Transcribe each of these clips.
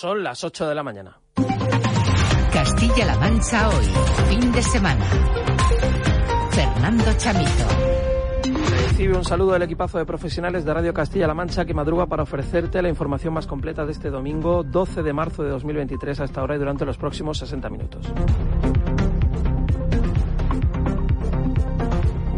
Son las 8 de la mañana. Castilla-La Mancha hoy, fin de semana. Fernando Chamito. Recibe un saludo del equipazo de profesionales de Radio Castilla-La Mancha que madruga para ofrecerte la información más completa de este domingo 12 de marzo de 2023 hasta ahora y durante los próximos 60 minutos.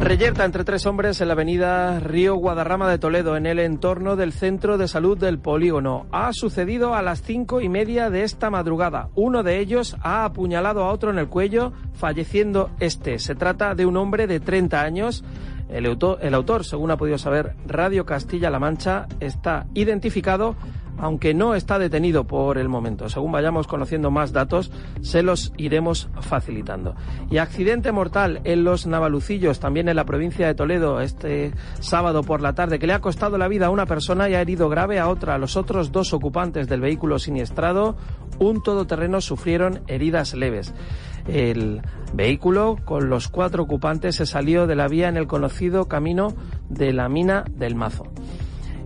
Reyerta entre tres hombres en la avenida Río Guadarrama de Toledo, en el entorno del centro de salud del polígono. Ha sucedido a las cinco y media de esta madrugada. Uno de ellos ha apuñalado a otro en el cuello, falleciendo este. Se trata de un hombre de 30 años. El autor, el autor, según ha podido saber Radio Castilla-La Mancha, está identificado aunque no está detenido por el momento. Según vayamos conociendo más datos, se los iremos facilitando. Y accidente mortal en los Navalucillos, también en la provincia de Toledo, este sábado por la tarde, que le ha costado la vida a una persona y ha herido grave a otra. Los otros dos ocupantes del vehículo siniestrado, un todoterreno, sufrieron heridas leves. El vehículo con los cuatro ocupantes se salió de la vía en el conocido camino de la mina del Mazo.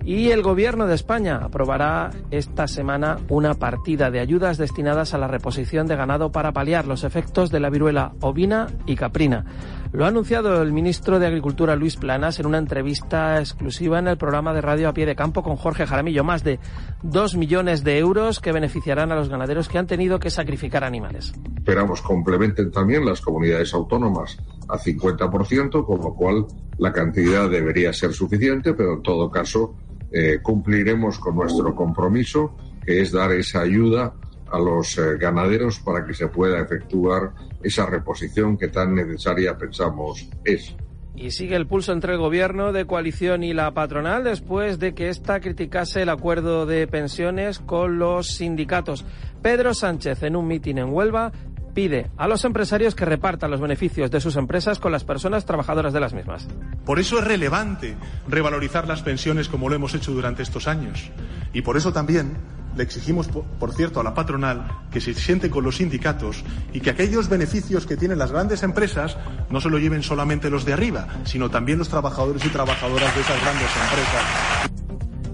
Y el Gobierno de España aprobará esta semana una partida de ayudas destinadas a la reposición de ganado para paliar los efectos de la viruela ovina y caprina. Lo ha anunciado el ministro de Agricultura Luis Planas en una entrevista exclusiva en el programa de radio a pie de campo con Jorge Jaramillo. Más de dos millones de euros que beneficiarán a los ganaderos que han tenido que sacrificar animales. Esperamos complementen también las comunidades autónomas a 50%, con lo cual la cantidad debería ser suficiente, pero en todo caso eh, cumpliremos con nuestro compromiso, que es dar esa ayuda a los eh, ganaderos para que se pueda efectuar esa reposición que tan necesaria pensamos es. Y sigue el pulso entre el gobierno de coalición y la patronal después de que ésta criticase el acuerdo de pensiones con los sindicatos. Pedro Sánchez en un mitin en Huelva pide a los empresarios que repartan los beneficios de sus empresas con las personas trabajadoras de las mismas. Por eso es relevante revalorizar las pensiones como lo hemos hecho durante estos años. Y por eso también le exigimos, por cierto, a la patronal que se siente con los sindicatos y que aquellos beneficios que tienen las grandes empresas no se lo lleven solamente los de arriba, sino también los trabajadores y trabajadoras de esas grandes empresas.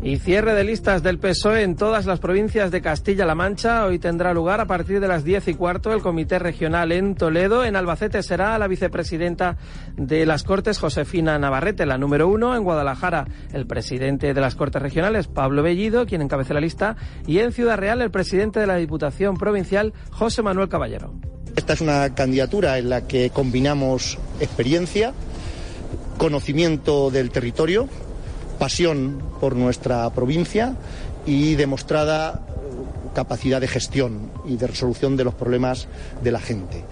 Y cierre de listas del PSOE en todas las provincias de Castilla-La Mancha. Hoy tendrá lugar a partir de las diez y cuarto el Comité Regional en Toledo. En Albacete será la vicepresidenta de las Cortes, Josefina Navarrete, la número uno. En Guadalajara, el presidente de las Cortes Regionales, Pablo Bellido, quien encabeza la lista. Y en Ciudad Real, el presidente de la Diputación Provincial, José Manuel Caballero. Esta es una candidatura en la que combinamos experiencia, conocimiento del territorio, pasión por nuestra provincia y demostrada capacidad de gestión y de resolución de los problemas de la gente.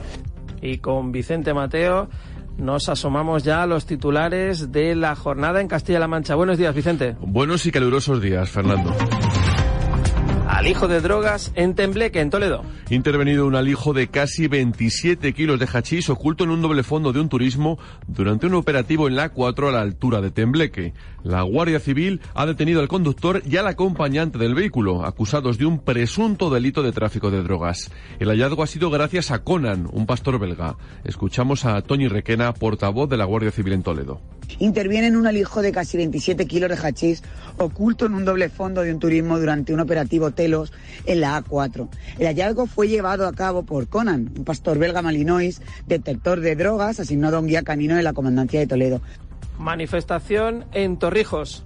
Y con Vicente Mateo nos asomamos ya a los titulares de la jornada en Castilla-La Mancha. Buenos días, Vicente. Buenos y calurosos días, Fernando alijo de drogas en Tembleque, en Toledo. Intervenido un alijo de casi 27 kilos de hachís oculto en un doble fondo de un turismo durante un operativo en la A4 a la altura de Tembleque. La Guardia Civil ha detenido al conductor y al acompañante del vehículo, acusados de un presunto delito de tráfico de drogas. El hallazgo ha sido gracias a Conan, un pastor belga. Escuchamos a Tony Requena, portavoz de la Guardia Civil en Toledo. Interviene en un alijo de casi 27 kilos de hachís oculto en un doble fondo de un turismo durante un operativo Telos en la A4. El hallazgo fue llevado a cabo por Conan, un pastor belga malinois, detector de drogas, asignado a un guía canino de la Comandancia de Toledo. Manifestación en Torrijos.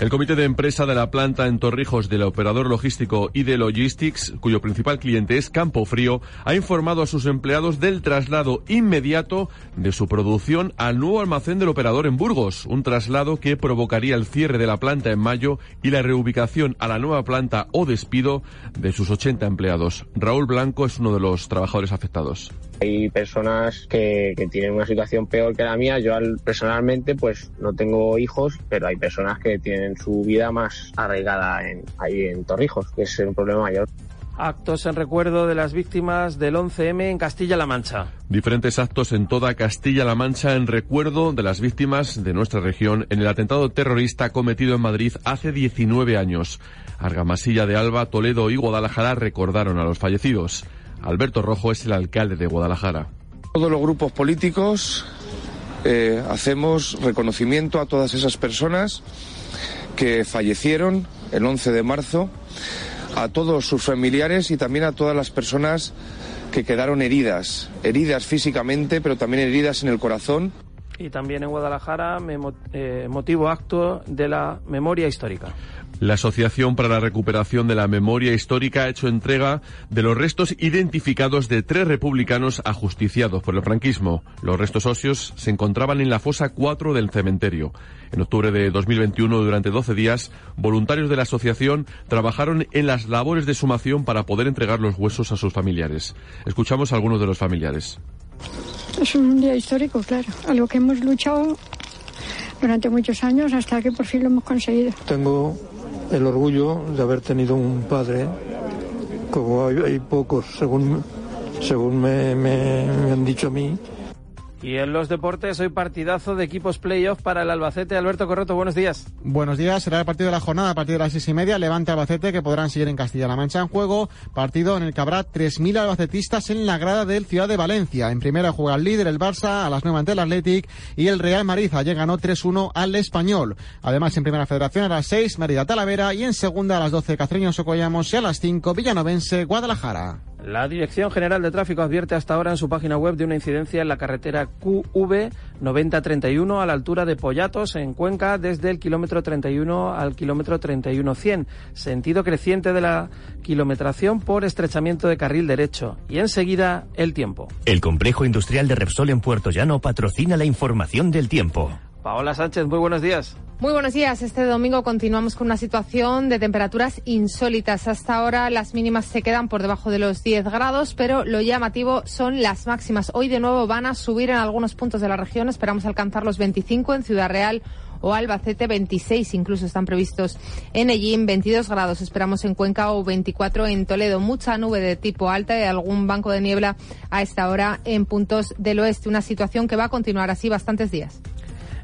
El comité de empresa de la planta en Torrijos del operador logístico ID Logistics, cuyo principal cliente es Campo Frío, ha informado a sus empleados del traslado inmediato de su producción al nuevo almacén del operador en Burgos, un traslado que provocaría el cierre de la planta en mayo y la reubicación a la nueva planta o despido de sus 80 empleados. Raúl Blanco es uno de los trabajadores afectados. Hay personas que, que, tienen una situación peor que la mía. Yo personalmente pues no tengo hijos, pero hay personas que tienen su vida más arraigada en, ahí en Torrijos, que es un problema mayor. Actos en recuerdo de las víctimas del 11M en Castilla-La Mancha. Diferentes actos en toda Castilla-La Mancha en recuerdo de las víctimas de nuestra región en el atentado terrorista cometido en Madrid hace 19 años. Argamasilla de Alba, Toledo y Guadalajara recordaron a los fallecidos. Alberto Rojo es el alcalde de Guadalajara. Todos los grupos políticos eh, hacemos reconocimiento a todas esas personas que fallecieron el 11 de marzo, a todos sus familiares y también a todas las personas que quedaron heridas, heridas físicamente, pero también heridas en el corazón. Y también en Guadalajara, eh, motivo acto de la memoria histórica. La Asociación para la Recuperación de la Memoria Histórica ha hecho entrega de los restos identificados de tres republicanos ajusticiados por el franquismo. Los restos óseos se encontraban en la fosa 4 del cementerio. En octubre de 2021, durante 12 días, voluntarios de la asociación trabajaron en las labores de sumación para poder entregar los huesos a sus familiares. Escuchamos a algunos de los familiares. Es un día histórico, claro, a lo que hemos luchado durante muchos años hasta que por fin lo hemos conseguido. Tengo el orgullo de haber tenido un padre, como hay, pocos, según, según me, me, me han dicho a mí, y en los deportes, hoy partidazo de equipos playoff para el Albacete. Alberto Corroto, buenos días. Buenos días, será el partido de la jornada a partir de las seis y media. Levante Albacete, que podrán seguir en Castilla-La Mancha en juego. Partido en el que habrá 3.000 albacetistas en la grada del Ciudad de Valencia. En primera juega el líder, el Barça, a las nueve ante el Athletic. Y el Real Madrid ayer ganó 3-1 al Español. Además, en primera federación a las 6, Mérida Talavera. Y en segunda a las 12, Cacereño Socollamos. Y a las 5, Villanovense, Guadalajara. La Dirección General de Tráfico advierte hasta ahora en su página web de una incidencia en la carretera QV 9031 a la altura de Pollatos en Cuenca desde el kilómetro 31 al kilómetro 31-100, sentido creciente de la kilometración por estrechamiento de carril derecho. Y enseguida el tiempo. El complejo industrial de Repsol en Puerto Llano patrocina la información del tiempo. Paola Sánchez, muy buenos días. Muy buenos días. Este domingo continuamos con una situación de temperaturas insólitas. Hasta ahora las mínimas se quedan por debajo de los 10 grados, pero lo llamativo son las máximas. Hoy de nuevo van a subir en algunos puntos de la región. Esperamos alcanzar los 25 en Ciudad Real o Albacete 26 incluso están previstos en Ellín 22 grados esperamos en Cuenca o 24 en Toledo mucha nube de tipo alta y algún banco de niebla a esta hora en puntos del oeste una situación que va a continuar así bastantes días.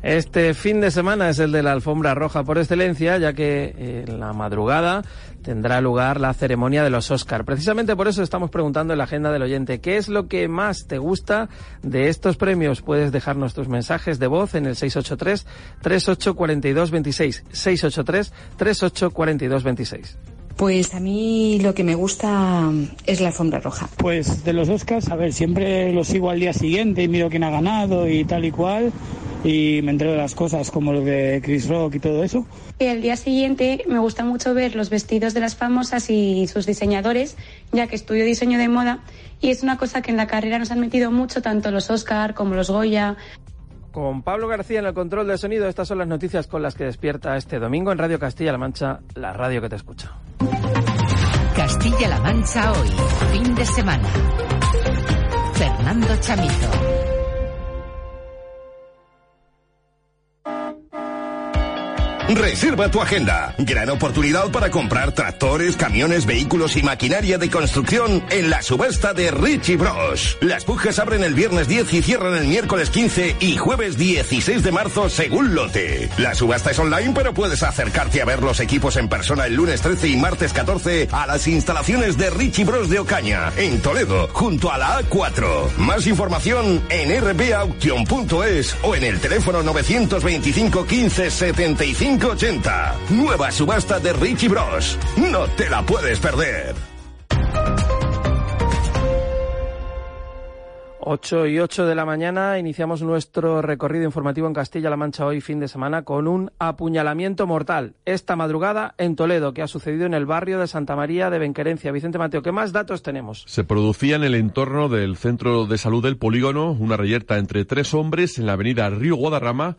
Este fin de semana es el de la alfombra roja por excelencia, ya que eh, en la madrugada tendrá lugar la ceremonia de los Oscar. Precisamente por eso estamos preguntando en la agenda del oyente, ¿qué es lo que más te gusta de estos premios? Puedes dejarnos tus mensajes de voz en el 683 384226 683 384226 Pues a mí lo que me gusta es la alfombra roja. Pues de los Oscars, a ver, siempre los sigo al día siguiente y miro quién ha ganado y tal y cual y me entero de las cosas como lo de Chris Rock y todo eso. El día siguiente me gusta mucho ver los vestidos de las famosas y sus diseñadores, ya que estudio diseño de moda y es una cosa que en la carrera nos han metido mucho tanto los Oscar como los Goya. Con Pablo García en el control de sonido, estas son las noticias con las que despierta este domingo en Radio Castilla-La Mancha, la radio que te escucha. Castilla-La Mancha hoy, fin de semana. Fernando Chamito. Reserva tu agenda. Gran oportunidad para comprar tractores, camiones, vehículos y maquinaria de construcción en la subasta de Richie Bros. Las pujas abren el viernes 10 y cierran el miércoles 15 y jueves 16 de marzo según lote. La subasta es online, pero puedes acercarte a ver los equipos en persona el lunes 13 y martes 14 a las instalaciones de Richie Bros de Ocaña, en Toledo, junto a la A4. Más información en rbauction.es o en el teléfono 925 15 75 80. Nueva subasta de Richie Bros. No te la puedes perder. 8 y 8 de la mañana iniciamos nuestro recorrido informativo en Castilla-La Mancha hoy fin de semana con un apuñalamiento mortal esta madrugada en Toledo que ha sucedido en el barrio de Santa María de Benquerencia. Vicente Mateo, ¿qué más datos tenemos? Se producía en el entorno del centro de salud del polígono una reyerta entre tres hombres en la avenida Río Guadarrama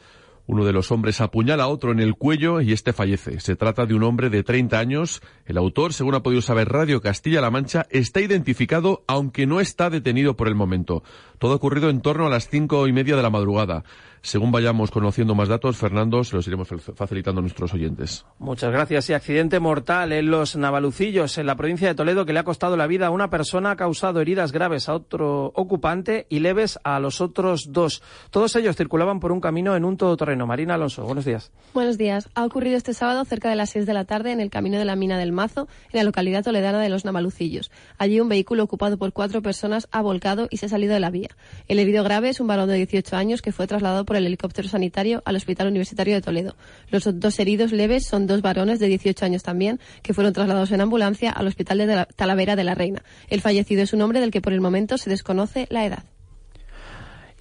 uno de los hombres apuñala a otro en el cuello y este fallece. Se trata de un hombre de 30 años. El autor, según ha podido saber Radio Castilla-La Mancha, está identificado aunque no está detenido por el momento. Todo ha ocurrido en torno a las cinco y media de la madrugada. Según vayamos conociendo más datos, Fernando, se los iremos facilitando a nuestros oyentes. Muchas gracias. Y accidente mortal en los Navalucillos, en la provincia de Toledo, que le ha costado la vida a una persona, ha causado heridas graves a otro ocupante y leves a los otros dos. Todos ellos circulaban por un camino en un todoterreno. Marina Alonso, buenos días. Buenos días. Ha ocurrido este sábado cerca de las seis de la tarde en el camino de la mina del Mazo, en la localidad toledana de los Navalucillos. Allí un vehículo ocupado por cuatro personas ha volcado y se ha salido de la vía. El herido grave es un varón de 18 años que fue trasladado por el helicóptero sanitario al Hospital Universitario de Toledo. Los dos heridos leves son dos varones de 18 años también, que fueron trasladados en ambulancia al Hospital de Talavera de la Reina. El fallecido es un hombre del que por el momento se desconoce la edad.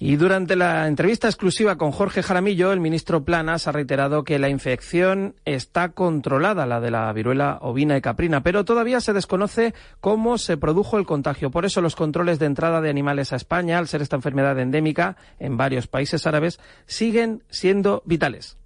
Y durante la entrevista exclusiva con Jorge Jaramillo, el ministro Planas ha reiterado que la infección está controlada, la de la viruela ovina y caprina, pero todavía se desconoce cómo se produjo el contagio. Por eso los controles de entrada de animales a España, al ser esta enfermedad endémica en varios países árabes, siguen siendo vitales.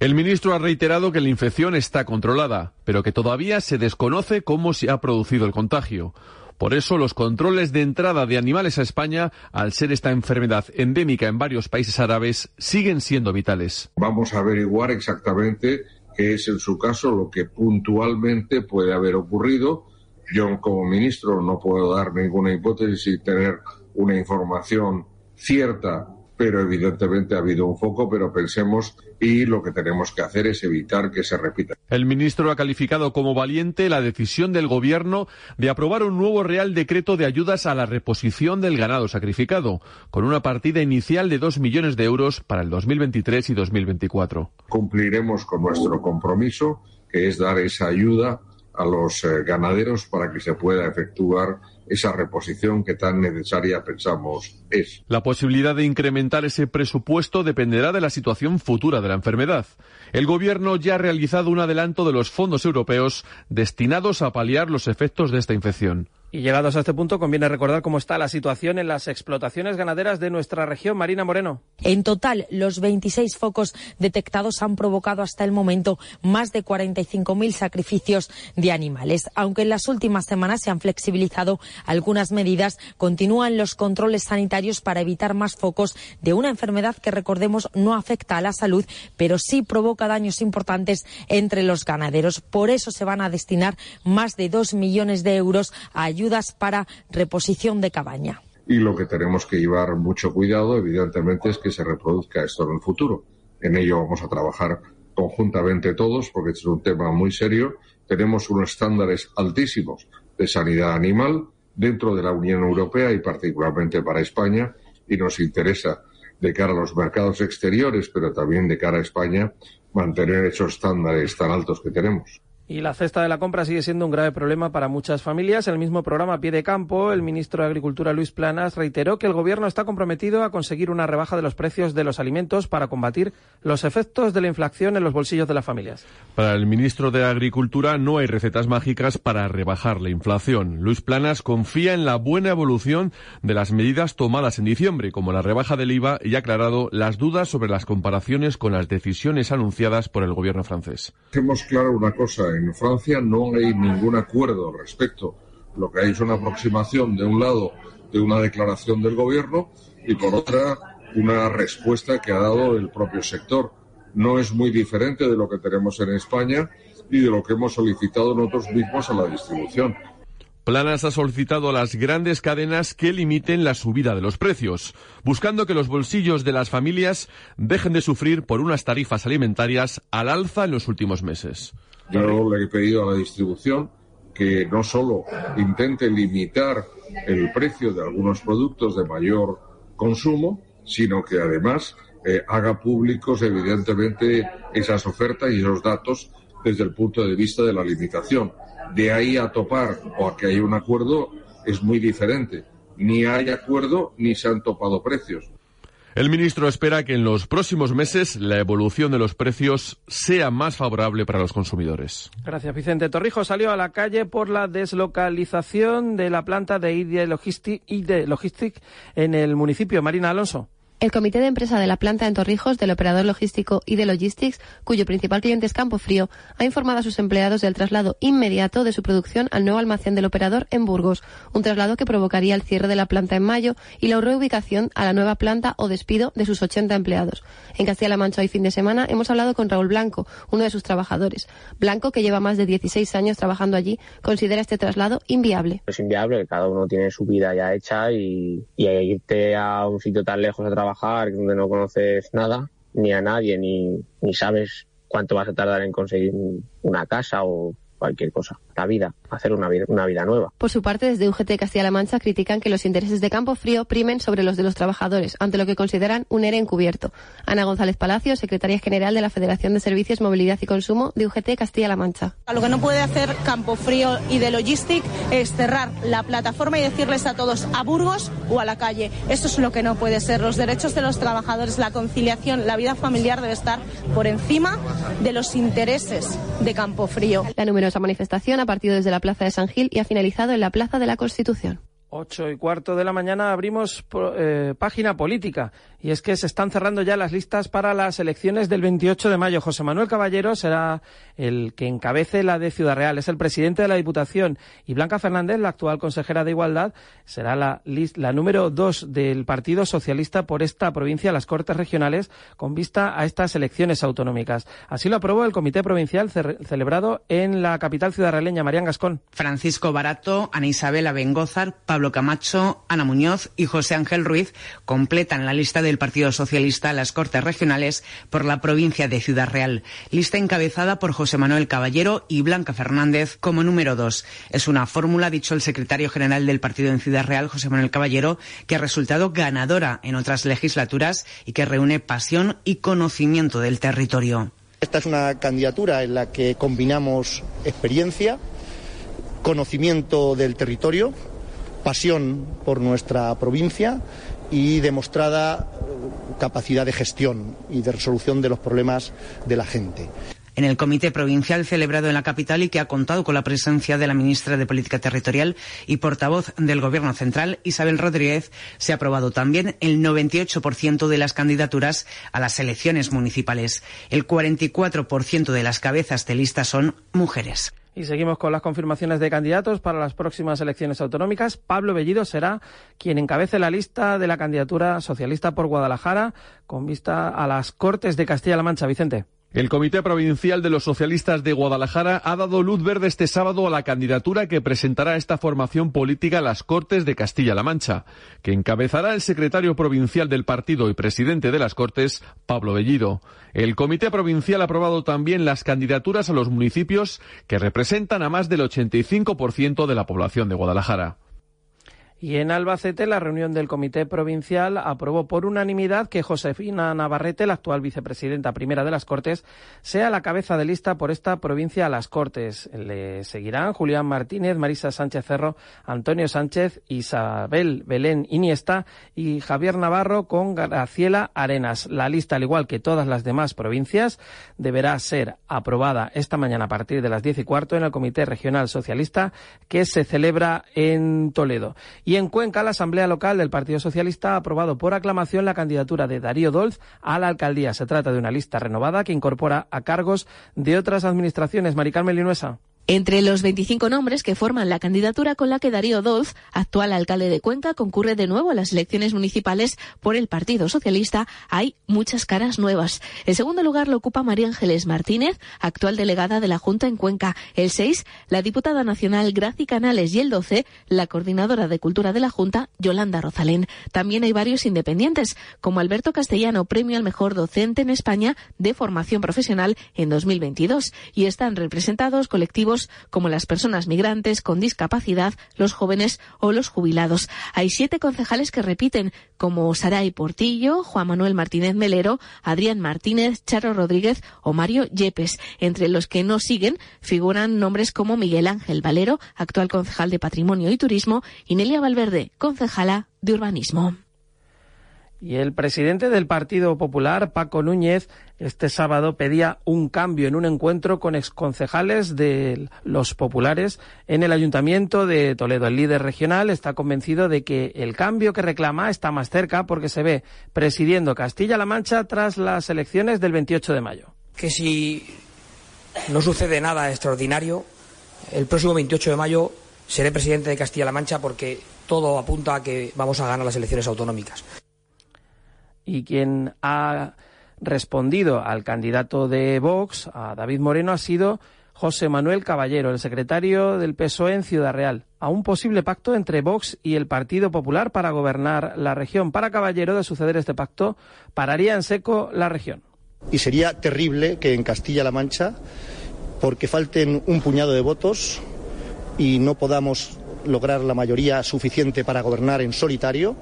El ministro ha reiterado que la infección está controlada, pero que todavía se desconoce cómo se ha producido el contagio. Por eso los controles de entrada de animales a España, al ser esta enfermedad endémica en varios países árabes, siguen siendo vitales. Vamos a averiguar exactamente qué es en su caso lo que puntualmente puede haber ocurrido. Yo como ministro no puedo dar ninguna hipótesis y tener una información cierta pero evidentemente ha habido un foco, pero pensemos y lo que tenemos que hacer es evitar que se repita. El ministro ha calificado como valiente la decisión del Gobierno de aprobar un nuevo Real Decreto de ayudas a la reposición del ganado sacrificado, con una partida inicial de dos millones de euros para el 2023 y 2024. Cumpliremos con nuestro compromiso, que es dar esa ayuda a los eh, ganaderos para que se pueda efectuar esa reposición que tan necesaria pensamos es. La posibilidad de incrementar ese presupuesto dependerá de la situación futura de la enfermedad. El Gobierno ya ha realizado un adelanto de los fondos europeos destinados a paliar los efectos de esta infección. Y llegados a este punto, conviene recordar cómo está la situación en las explotaciones ganaderas de nuestra región. Marina Moreno. En total, los 26 focos detectados han provocado hasta el momento más de 45.000 sacrificios de animales. Aunque en las últimas semanas se han flexibilizado algunas medidas, continúan los controles sanitarios para evitar más focos de una enfermedad que, recordemos, no afecta a la salud, pero sí provoca daños importantes entre los ganaderos. Por eso se van a destinar más de dos millones de euros a ayudas para reposición de cabaña. Y lo que tenemos que llevar mucho cuidado, evidentemente, es que se reproduzca esto en el futuro. En ello vamos a trabajar conjuntamente todos, porque es un tema muy serio. Tenemos unos estándares altísimos de sanidad animal dentro de la Unión Europea y particularmente para España, y nos interesa de cara a los mercados exteriores, pero también de cara a España, mantener esos estándares tan altos que tenemos. Y la cesta de la compra sigue siendo un grave problema para muchas familias. En el mismo programa a pie de campo, el ministro de Agricultura Luis Planas reiteró que el gobierno está comprometido a conseguir una rebaja de los precios de los alimentos para combatir los efectos de la inflación en los bolsillos de las familias. Para el ministro de Agricultura no hay recetas mágicas para rebajar la inflación. Luis Planas confía en la buena evolución de las medidas tomadas en diciembre, como la rebaja del IVA, y ha aclarado las dudas sobre las comparaciones con las decisiones anunciadas por el gobierno francés. Hemos claro una cosa en Francia no hay ningún acuerdo al respecto. Lo que hay es una aproximación de un lado de una declaración del gobierno y por otra una respuesta que ha dado el propio sector. No es muy diferente de lo que tenemos en España y de lo que hemos solicitado nosotros mismos a la distribución. Planas ha solicitado a las grandes cadenas que limiten la subida de los precios, buscando que los bolsillos de las familias dejen de sufrir por unas tarifas alimentarias al alza en los últimos meses. Yo le he pedido a la distribución que no solo intente limitar el precio de algunos productos de mayor consumo, sino que además eh, haga públicos, evidentemente, esas ofertas y esos datos desde el punto de vista de la limitación. De ahí a topar o a que haya un acuerdo es muy diferente. ni hay acuerdo ni se han topado precios. El ministro espera que en los próximos meses la evolución de los precios sea más favorable para los consumidores. Gracias, Vicente. Torrijos salió a la calle por la deslocalización de la planta de ID Logistic en el municipio. Marina Alonso. El comité de empresa de la planta en Torrijos del operador logístico y de Logistics, cuyo principal cliente es Campo Frío, ha informado a sus empleados del traslado inmediato de su producción al nuevo almacén del operador en Burgos, un traslado que provocaría el cierre de la planta en mayo y la reubicación a la nueva planta o despido de sus 80 empleados. En Castilla-La Mancha hoy fin de semana hemos hablado con Raúl Blanco, uno de sus trabajadores. Blanco, que lleva más de 16 años trabajando allí, considera este traslado inviable. Es inviable, cada uno tiene su vida ya hecha y, y irte a un sitio tan lejos a trabajar trabajar donde no conoces nada, ni a nadie, ni, ni sabes cuánto vas a tardar en conseguir una casa o cualquier cosa. La vida, hacer una vida, una vida nueva. Por su parte, desde UGT Castilla-La Mancha critican que los intereses de Campo Frío primen sobre los de los trabajadores, ante lo que consideran un ERE encubierto. Ana González Palacio, secretaria general de la Federación de Servicios, Movilidad y Consumo de UGT Castilla-La Mancha. Lo que no puede hacer Campo Frío y de Logistic es cerrar la plataforma y decirles a todos a Burgos o a la calle. Eso es lo que no puede ser. Los derechos de los trabajadores, la conciliación, la vida familiar debe estar por encima de los intereses de Campo Frío. La numerosa manifestación ha partido desde la Plaza de San Gil y ha finalizado en la Plaza de la Constitución. Ocho y cuarto de la mañana abrimos eh, página política y es que se están cerrando ya las listas para las elecciones del 28 de mayo. José Manuel Caballero será el que encabece la de Ciudad Real, es el presidente de la Diputación y Blanca Fernández, la actual consejera de Igualdad, será la, la número dos del Partido Socialista por esta provincia, las Cortes Regionales, con vista a estas elecciones autonómicas. Así lo aprobó el Comité Provincial celebrado en la capital ciudadrealeña, Marían Gascón. Francisco Barato, Ana Isabel Abengózar, Pablo Camacho, Ana Muñoz y José Ángel Ruiz completan la lista del Partido Socialista a las Cortes Regionales por la provincia de Ciudad Real. Lista encabezada por José Manuel Caballero y Blanca Fernández como número dos. Es una fórmula, dicho el secretario general del partido en Ciudad Real, José Manuel Caballero, que ha resultado ganadora en otras legislaturas y que reúne pasión y conocimiento del territorio. Esta es una candidatura en la que combinamos experiencia, conocimiento del territorio, pasión por nuestra provincia y demostrada capacidad de gestión y de resolución de los problemas de la gente en el comité provincial celebrado en la capital y que ha contado con la presencia de la ministra de Política Territorial y portavoz del Gobierno Central, Isabel Rodríguez, se ha aprobado también el 98% de las candidaturas a las elecciones municipales. El 44% de las cabezas de lista son mujeres. Y seguimos con las confirmaciones de candidatos para las próximas elecciones autonómicas. Pablo Bellido será quien encabece la lista de la candidatura socialista por Guadalajara con vista a las Cortes de Castilla-La Mancha. Vicente. El Comité Provincial de los Socialistas de Guadalajara ha dado luz verde este sábado a la candidatura que presentará esta formación política a las Cortes de Castilla-La Mancha, que encabezará el secretario provincial del partido y presidente de las Cortes, Pablo Bellido. El Comité Provincial ha aprobado también las candidaturas a los municipios que representan a más del 85% de la población de Guadalajara. Y en Albacete, la reunión del Comité Provincial aprobó por unanimidad que Josefina Navarrete, la actual vicepresidenta primera de las Cortes, sea la cabeza de lista por esta provincia a las Cortes. Le seguirán Julián Martínez, Marisa Sánchez Cerro, Antonio Sánchez, Isabel Belén Iniesta y Javier Navarro con Graciela Arenas. La lista, al igual que todas las demás provincias, deberá ser aprobada esta mañana a partir de las diez y cuarto en el Comité Regional Socialista que se celebra en Toledo. Y en Cuenca, la Asamblea Local del Partido Socialista ha aprobado por aclamación la candidatura de Darío Dolz a la alcaldía. Se trata de una lista renovada que incorpora a cargos de otras administraciones. Maricarmen Linuesa. Entre los 25 nombres que forman la candidatura con la que Darío Dolz, actual alcalde de Cuenca, concurre de nuevo a las elecciones municipales por el Partido Socialista, hay muchas caras nuevas. El segundo lugar lo ocupa María Ángeles Martínez, actual delegada de la Junta en Cuenca. El 6, la diputada nacional Graci Canales y el 12, la coordinadora de Cultura de la Junta, Yolanda Rozalén. También hay varios independientes, como Alberto Castellano, premio al mejor docente en España de formación profesional en 2022. Y están representados colectivos como las personas migrantes con discapacidad, los jóvenes o los jubilados. Hay siete concejales que repiten, como Saray Portillo, Juan Manuel Martínez Melero, Adrián Martínez, Charo Rodríguez o Mario Yepes. Entre los que no siguen figuran nombres como Miguel Ángel Valero, actual concejal de Patrimonio y Turismo, y Nelia Valverde, concejala de Urbanismo. Y el presidente del Partido Popular, Paco Núñez, este sábado pedía un cambio en un encuentro con exconcejales de los populares en el Ayuntamiento de Toledo. El líder regional está convencido de que el cambio que reclama está más cerca porque se ve presidiendo Castilla-La Mancha tras las elecciones del 28 de mayo. Que si no sucede nada extraordinario, el próximo 28 de mayo seré presidente de Castilla-La Mancha porque todo apunta a que vamos a ganar las elecciones autonómicas y quien ha respondido al candidato de Vox, a David Moreno, ha sido José Manuel Caballero, el secretario del PSOE en Ciudad Real, a un posible pacto entre Vox y el Partido Popular para gobernar la región. Para Caballero, de suceder este pacto, pararía en seco la región. Y sería terrible que en Castilla-La Mancha, porque falten un puñado de votos y no podamos lograr la mayoría suficiente para gobernar en solitario,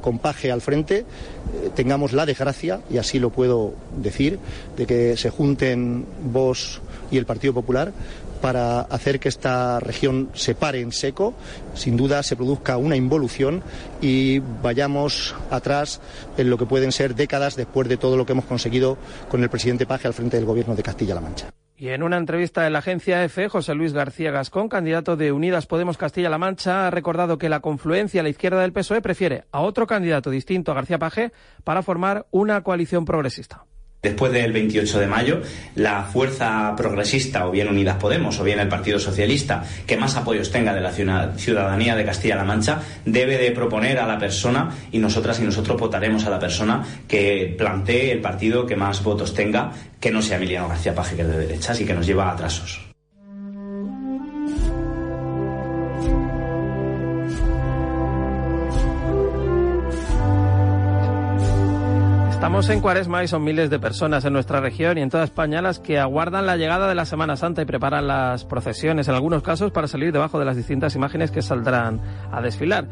con Paje al frente, eh, tengamos la desgracia, y así lo puedo decir, de que se junten vos y el Partido Popular para hacer que esta región se pare en seco, sin duda se produzca una involución y vayamos atrás en lo que pueden ser décadas después de todo lo que hemos conseguido con el presidente Paje al frente del gobierno de Castilla-La Mancha. Y en una entrevista de la agencia EFE, José Luis García Gascón, candidato de Unidas Podemos Castilla-La Mancha, ha recordado que la confluencia a la izquierda del PSOE prefiere a otro candidato distinto a García Paje para formar una coalición progresista. Después del 28 de mayo, la fuerza progresista, o bien Unidas Podemos, o bien el Partido Socialista, que más apoyos tenga de la ciudadanía de Castilla-La Mancha, debe de proponer a la persona, y nosotras y nosotros votaremos a la persona que plantee el partido que más votos tenga, que no sea Emiliano García Paje, que es de derechas y que nos lleva a atrasos. Estamos en Cuaresma y son miles de personas en nuestra región y en toda España las que aguardan la llegada de la Semana Santa y preparan las procesiones, en algunos casos para salir debajo de las distintas imágenes que saldrán a desfilar.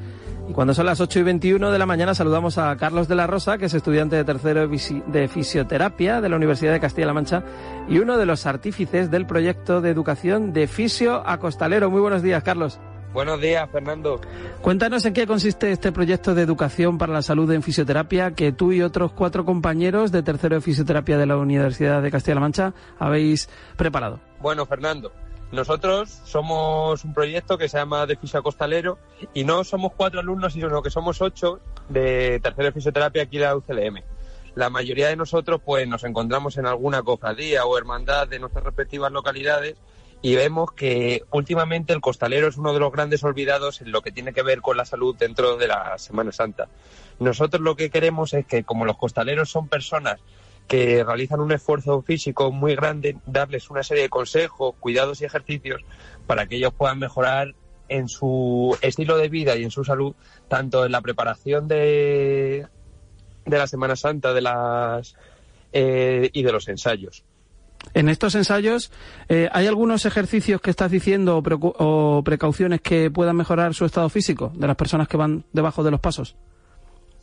Y cuando son las 8 y 21 de la mañana saludamos a Carlos de la Rosa, que es estudiante de tercero de fisioterapia de la Universidad de Castilla-La Mancha y uno de los artífices del proyecto de educación de Fisio a Costalero. Muy buenos días, Carlos. Buenos días, Fernando. Cuéntanos en qué consiste este proyecto de educación para la salud en fisioterapia que tú y otros cuatro compañeros de tercero de fisioterapia de la Universidad de Castilla-La Mancha habéis preparado. Bueno, Fernando, nosotros somos un proyecto que se llama de Fisio Costalero y no somos cuatro alumnos, sino que somos ocho de tercero de fisioterapia aquí en la UCLM. La mayoría de nosotros pues nos encontramos en alguna cofradía o hermandad de nuestras respectivas localidades y vemos que últimamente el costalero es uno de los grandes olvidados en lo que tiene que ver con la salud dentro de la Semana Santa. Nosotros lo que queremos es que como los costaleros son personas que realizan un esfuerzo físico muy grande, darles una serie de consejos, cuidados y ejercicios para que ellos puedan mejorar en su estilo de vida y en su salud, tanto en la preparación de, de la Semana Santa de las, eh, y de los ensayos. En estos ensayos, eh, ¿hay algunos ejercicios que estás diciendo o, precauciones que puedan mejorar su estado físico de las personas que van debajo de los pasos?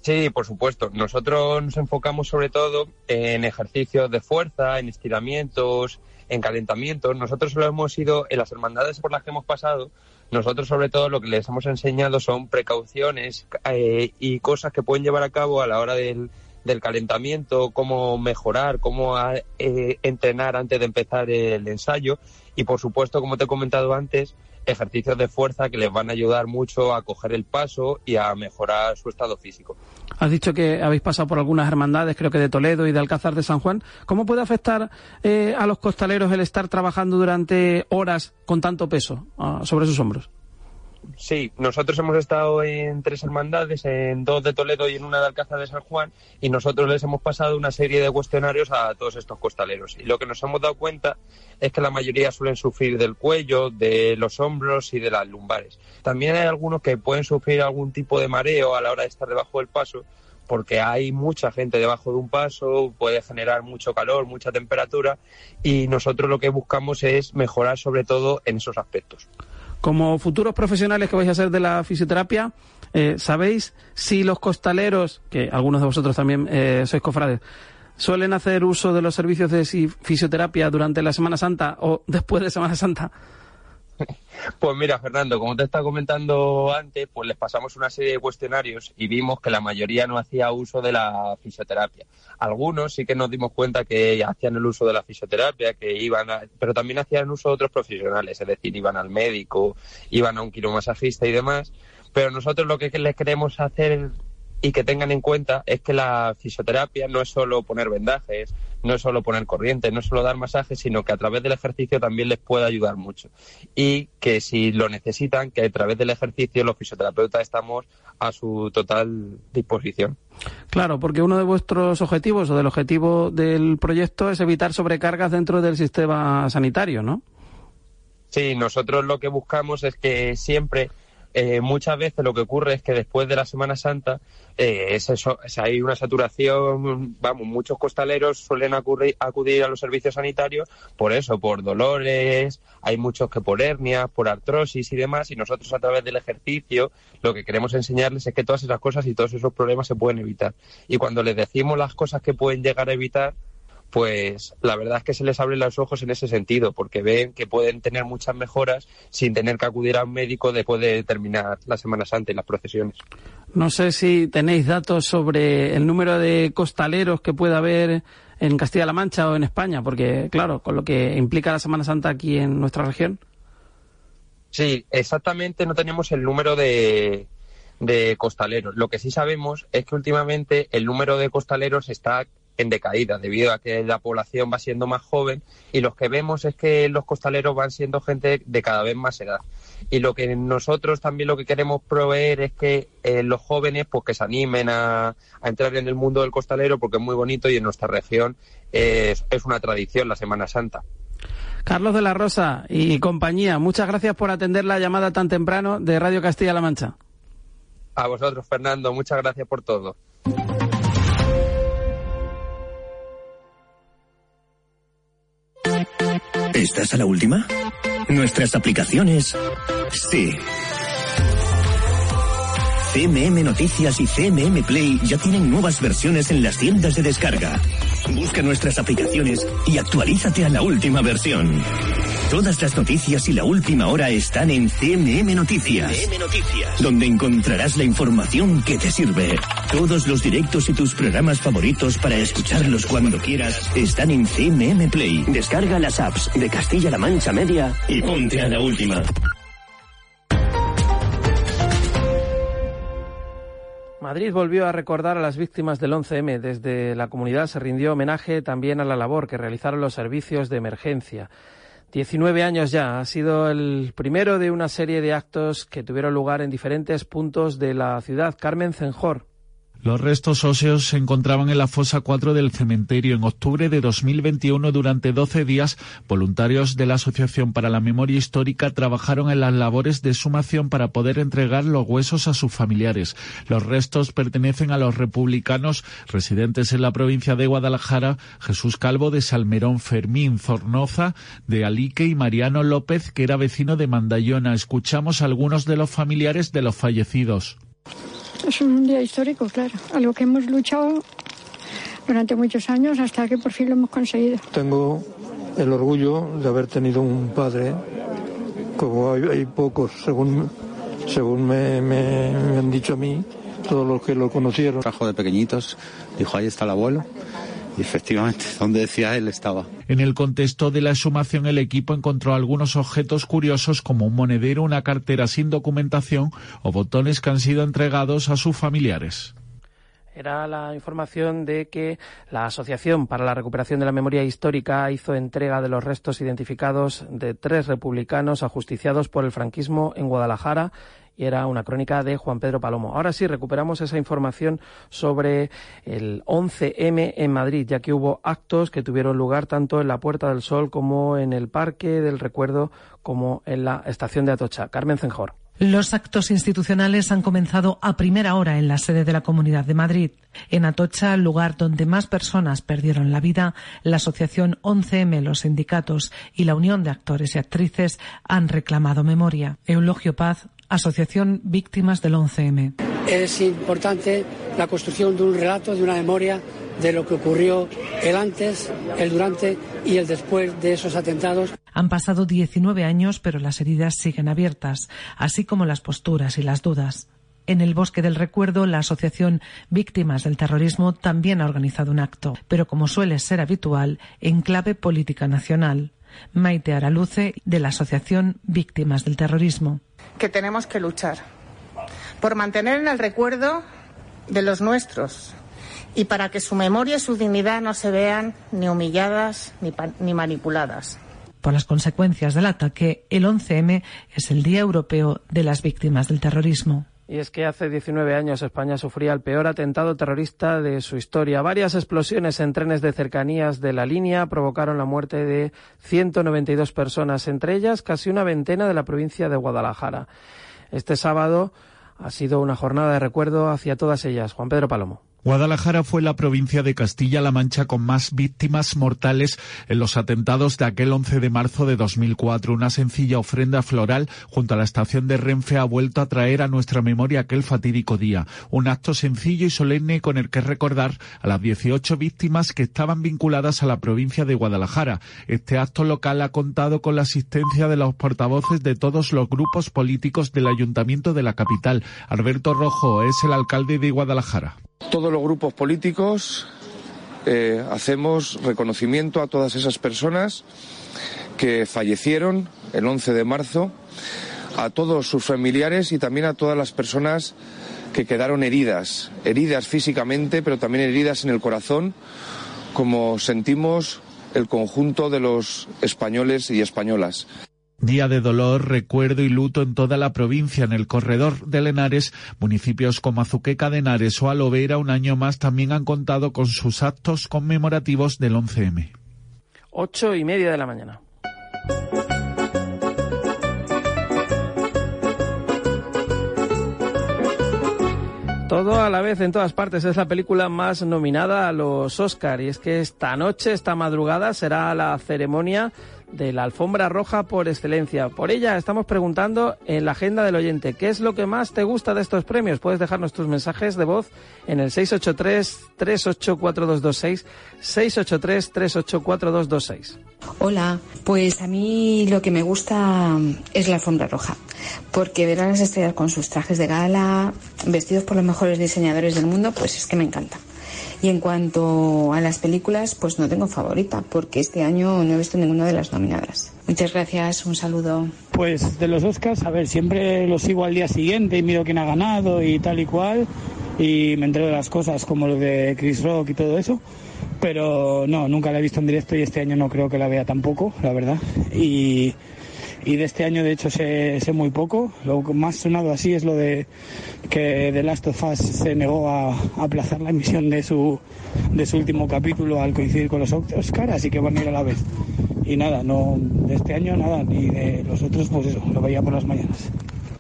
Sí, por supuesto. Nosotros nos enfocamos sobre todo en ejercicios de fuerza, en estiramientos, en calentamientos. Nosotros solo hemos ido en las hermandades por las que hemos pasado. Nosotros sobre todo lo que les hemos enseñado son precauciones eh, y cosas que pueden llevar a cabo a la hora del, del calentamiento, cómo mejorar, cómo eh, entrenar antes de empezar el ensayo y por supuesto, como te he comentado antes, ejercicios de fuerza que les van a ayudar mucho a coger el paso y a mejorar su estado físico. Has dicho que habéis pasado por algunas hermandades, creo que de Toledo y de Alcázar de San Juan. ¿Cómo puede afectar eh, a los costaleros el estar trabajando durante horas con tanto peso ah, sobre sus hombros? Sí, nosotros hemos estado en tres hermandades, en dos de Toledo y en una de Alcázar de San Juan, y nosotros les hemos pasado una serie de cuestionarios a todos estos costaleros. Y lo que nos hemos dado cuenta es que la mayoría suelen sufrir del cuello, de los hombros y de las lumbares. También hay algunos que pueden sufrir algún tipo de mareo a la hora de estar debajo del paso, porque hay mucha gente debajo de un paso, puede generar mucho calor, mucha temperatura y nosotros lo que buscamos es mejorar sobre todo en esos aspectos. Como futuros profesionales que vais a ser de la fisioterapia, eh, ¿sabéis si los costaleros, que algunos de vosotros también eh, sois cofrades, suelen hacer uso de los servicios de fisioterapia durante la Semana Santa o después de Semana Santa? Pues mira, Fernando, como te estaba comentando antes, pues les pasamos una serie de cuestionarios y vimos que la mayoría no hacía uso de la fisioterapia. Algunos sí que nos dimos cuenta que hacían el uso de la fisioterapia, que iban a, pero también hacían uso de otros profesionales, es decir, iban al médico, iban a un quiromasajista y demás. Pero nosotros lo que les queremos hacer y que tengan en cuenta es que la fisioterapia no es solo poner vendajes, no es solo poner corriente, no es solo dar masajes, sino que a través del ejercicio también les puede ayudar mucho. Y que si lo necesitan, que a través del ejercicio los fisioterapeutas estamos a su total disposición. Claro, porque uno de vuestros objetivos o del objetivo del proyecto es evitar sobrecargas dentro del sistema sanitario, ¿no? Sí, nosotros lo que buscamos es que siempre eh, muchas veces lo que ocurre es que después de la Semana Santa eh, es eso, hay una saturación, vamos, muchos costaleros suelen acudir, acudir a los servicios sanitarios por eso, por dolores, hay muchos que por hernias, por artrosis y demás, y nosotros a través del ejercicio lo que queremos enseñarles es que todas esas cosas y todos esos problemas se pueden evitar. Y cuando les decimos las cosas que pueden llegar a evitar, pues la verdad es que se les abren los ojos en ese sentido, porque ven que pueden tener muchas mejoras sin tener que acudir a un médico después de terminar la Semana Santa y las procesiones. No sé si tenéis datos sobre el número de costaleros que puede haber en Castilla-La Mancha o en España, porque claro, con lo que implica la Semana Santa aquí en nuestra región. Sí, exactamente no tenemos el número de, de costaleros. Lo que sí sabemos es que últimamente el número de costaleros está en decaída debido a que la población va siendo más joven y lo que vemos es que los costaleros van siendo gente de cada vez más edad. Y lo que nosotros también lo que queremos proveer es que eh, los jóvenes pues que se animen a, entrar en el mundo del costalero porque es muy bonito y en nuestra región es, es una tradición la Semana Santa. Carlos de la Rosa y compañía, muchas gracias por atender la llamada tan temprano de Radio Castilla-La Mancha. A vosotros, Fernando, muchas gracias por todo. ¿Estás a la última? Nuestras aplicaciones. Sí. CMM Noticias y CMM Play ya tienen nuevas versiones en las tiendas de descarga. Busca nuestras aplicaciones y actualízate a la última versión. Todas las noticias y la última hora están en CMM Noticias, CMM Noticias, donde encontrarás la información que te sirve. Todos los directos y tus programas favoritos para escucharlos cuando quieras están en CMM Play. Descarga las apps de Castilla-La Mancha Media y ponte a la última. Madrid volvió a recordar a las víctimas del 11M. Desde la comunidad se rindió homenaje también a la labor que realizaron los servicios de emergencia. 19 años ya. Ha sido el primero de una serie de actos que tuvieron lugar en diferentes puntos de la ciudad. Carmen Cenjor. Los restos óseos se encontraban en la fosa 4 del cementerio. En octubre de 2021, durante 12 días, voluntarios de la Asociación para la Memoria Histórica trabajaron en las labores de sumación para poder entregar los huesos a sus familiares. Los restos pertenecen a los republicanos residentes en la provincia de Guadalajara, Jesús Calvo de Salmerón, Fermín Zornoza de Alique y Mariano López, que era vecino de Mandayona. Escuchamos a algunos de los familiares de los fallecidos. Es un día histórico, claro, algo que hemos luchado durante muchos años hasta que por fin lo hemos conseguido. Tengo el orgullo de haber tenido un padre, como hay, pocos, según, según me, me, han dicho a mí, todos los que lo conocieron. Trajo de pequeñitos, dijo, ahí está el abuelo y efectivamente, donde decía él estaba. En el contexto de la exhumación, el equipo encontró algunos objetos curiosos como un monedero, una cartera sin documentación o botones que han sido entregados a sus familiares era la información de que la Asociación para la Recuperación de la Memoria Histórica hizo entrega de los restos identificados de tres republicanos ajusticiados por el franquismo en Guadalajara y era una crónica de Juan Pedro Palomo. Ahora sí, recuperamos esa información sobre el 11M en Madrid, ya que hubo actos que tuvieron lugar tanto en la Puerta del Sol como en el Parque del Recuerdo como en la estación de Atocha. Carmen Cenjor. Los actos institucionales han comenzado a primera hora en la sede de la Comunidad de Madrid. En Atocha, lugar donde más personas perdieron la vida, la asociación 11M, los sindicatos y la Unión de Actores y Actrices han reclamado memoria. Eulogio Paz, Asociación Víctimas del 11M. Es importante la construcción de un relato, de una memoria de lo que ocurrió el antes, el durante y el después de esos atentados. Han pasado 19 años, pero las heridas siguen abiertas, así como las posturas y las dudas. En el Bosque del Recuerdo, la Asociación Víctimas del Terrorismo también ha organizado un acto, pero como suele ser habitual, en clave política nacional. Maite Araluce, de la Asociación Víctimas del Terrorismo. Que tenemos que luchar por mantener en el recuerdo de los nuestros, y para que su memoria y su dignidad no se vean ni humilladas ni, ni manipuladas. Por las consecuencias del ataque, el 11M es el Día Europeo de las Víctimas del Terrorismo. Y es que hace 19 años España sufría el peor atentado terrorista de su historia. Varias explosiones en trenes de cercanías de la línea provocaron la muerte de 192 personas, entre ellas casi una veintena de la provincia de Guadalajara. Este sábado ha sido una jornada de recuerdo hacia todas ellas. Juan Pedro Palomo. Guadalajara fue la provincia de Castilla-La Mancha con más víctimas mortales en los atentados de aquel 11 de marzo de 2004. Una sencilla ofrenda floral junto a la estación de Renfe ha vuelto a traer a nuestra memoria aquel fatídico día. Un acto sencillo y solemne con el que recordar a las 18 víctimas que estaban vinculadas a la provincia de Guadalajara. Este acto local ha contado con la asistencia de los portavoces de todos los grupos políticos del ayuntamiento de la capital. Alberto Rojo es el alcalde de Guadalajara. Todos los grupos políticos eh, hacemos reconocimiento a todas esas personas que fallecieron el 11 de marzo, a todos sus familiares y también a todas las personas que quedaron heridas, heridas físicamente, pero también heridas en el corazón, como sentimos el conjunto de los españoles y españolas. Día de dolor, recuerdo y luto en toda la provincia. En el corredor de Lenares, municipios como Azuqueca de Henares o Alovera, un año más también han contado con sus actos conmemorativos del 11M. Ocho y media de la mañana. Todo a la vez en todas partes es la película más nominada a los Oscar y es que esta noche, esta madrugada será la ceremonia de la alfombra roja por excelencia. Por ella estamos preguntando en la agenda del oyente, ¿qué es lo que más te gusta de estos premios? Puedes dejarnos tus mensajes de voz en el 683-384226, 683-384226. Hola, pues a mí lo que me gusta es la alfombra roja, porque ver a las estrellas con sus trajes de gala, vestidos por los mejores diseñadores del mundo, pues es que me encanta. Y en cuanto a las películas, pues no tengo favorita, porque este año no he visto ninguna de las nominadas. Muchas gracias, un saludo. Pues de los Oscars, a ver, siempre los sigo al día siguiente y miro quién ha ganado y tal y cual, y me entero de las cosas como lo de Chris Rock y todo eso. Pero no, nunca la he visto en directo y este año no creo que la vea tampoco, la verdad. Y y de este año de hecho sé, sé, muy poco. Lo más sonado así es lo de que The Last of Us se negó a, aplazar la emisión de su, de su último capítulo al coincidir con los Oscar, así que van a ir a la vez. Y nada, no de este año nada, ni de los otros, pues eso, lo veía por las mañanas.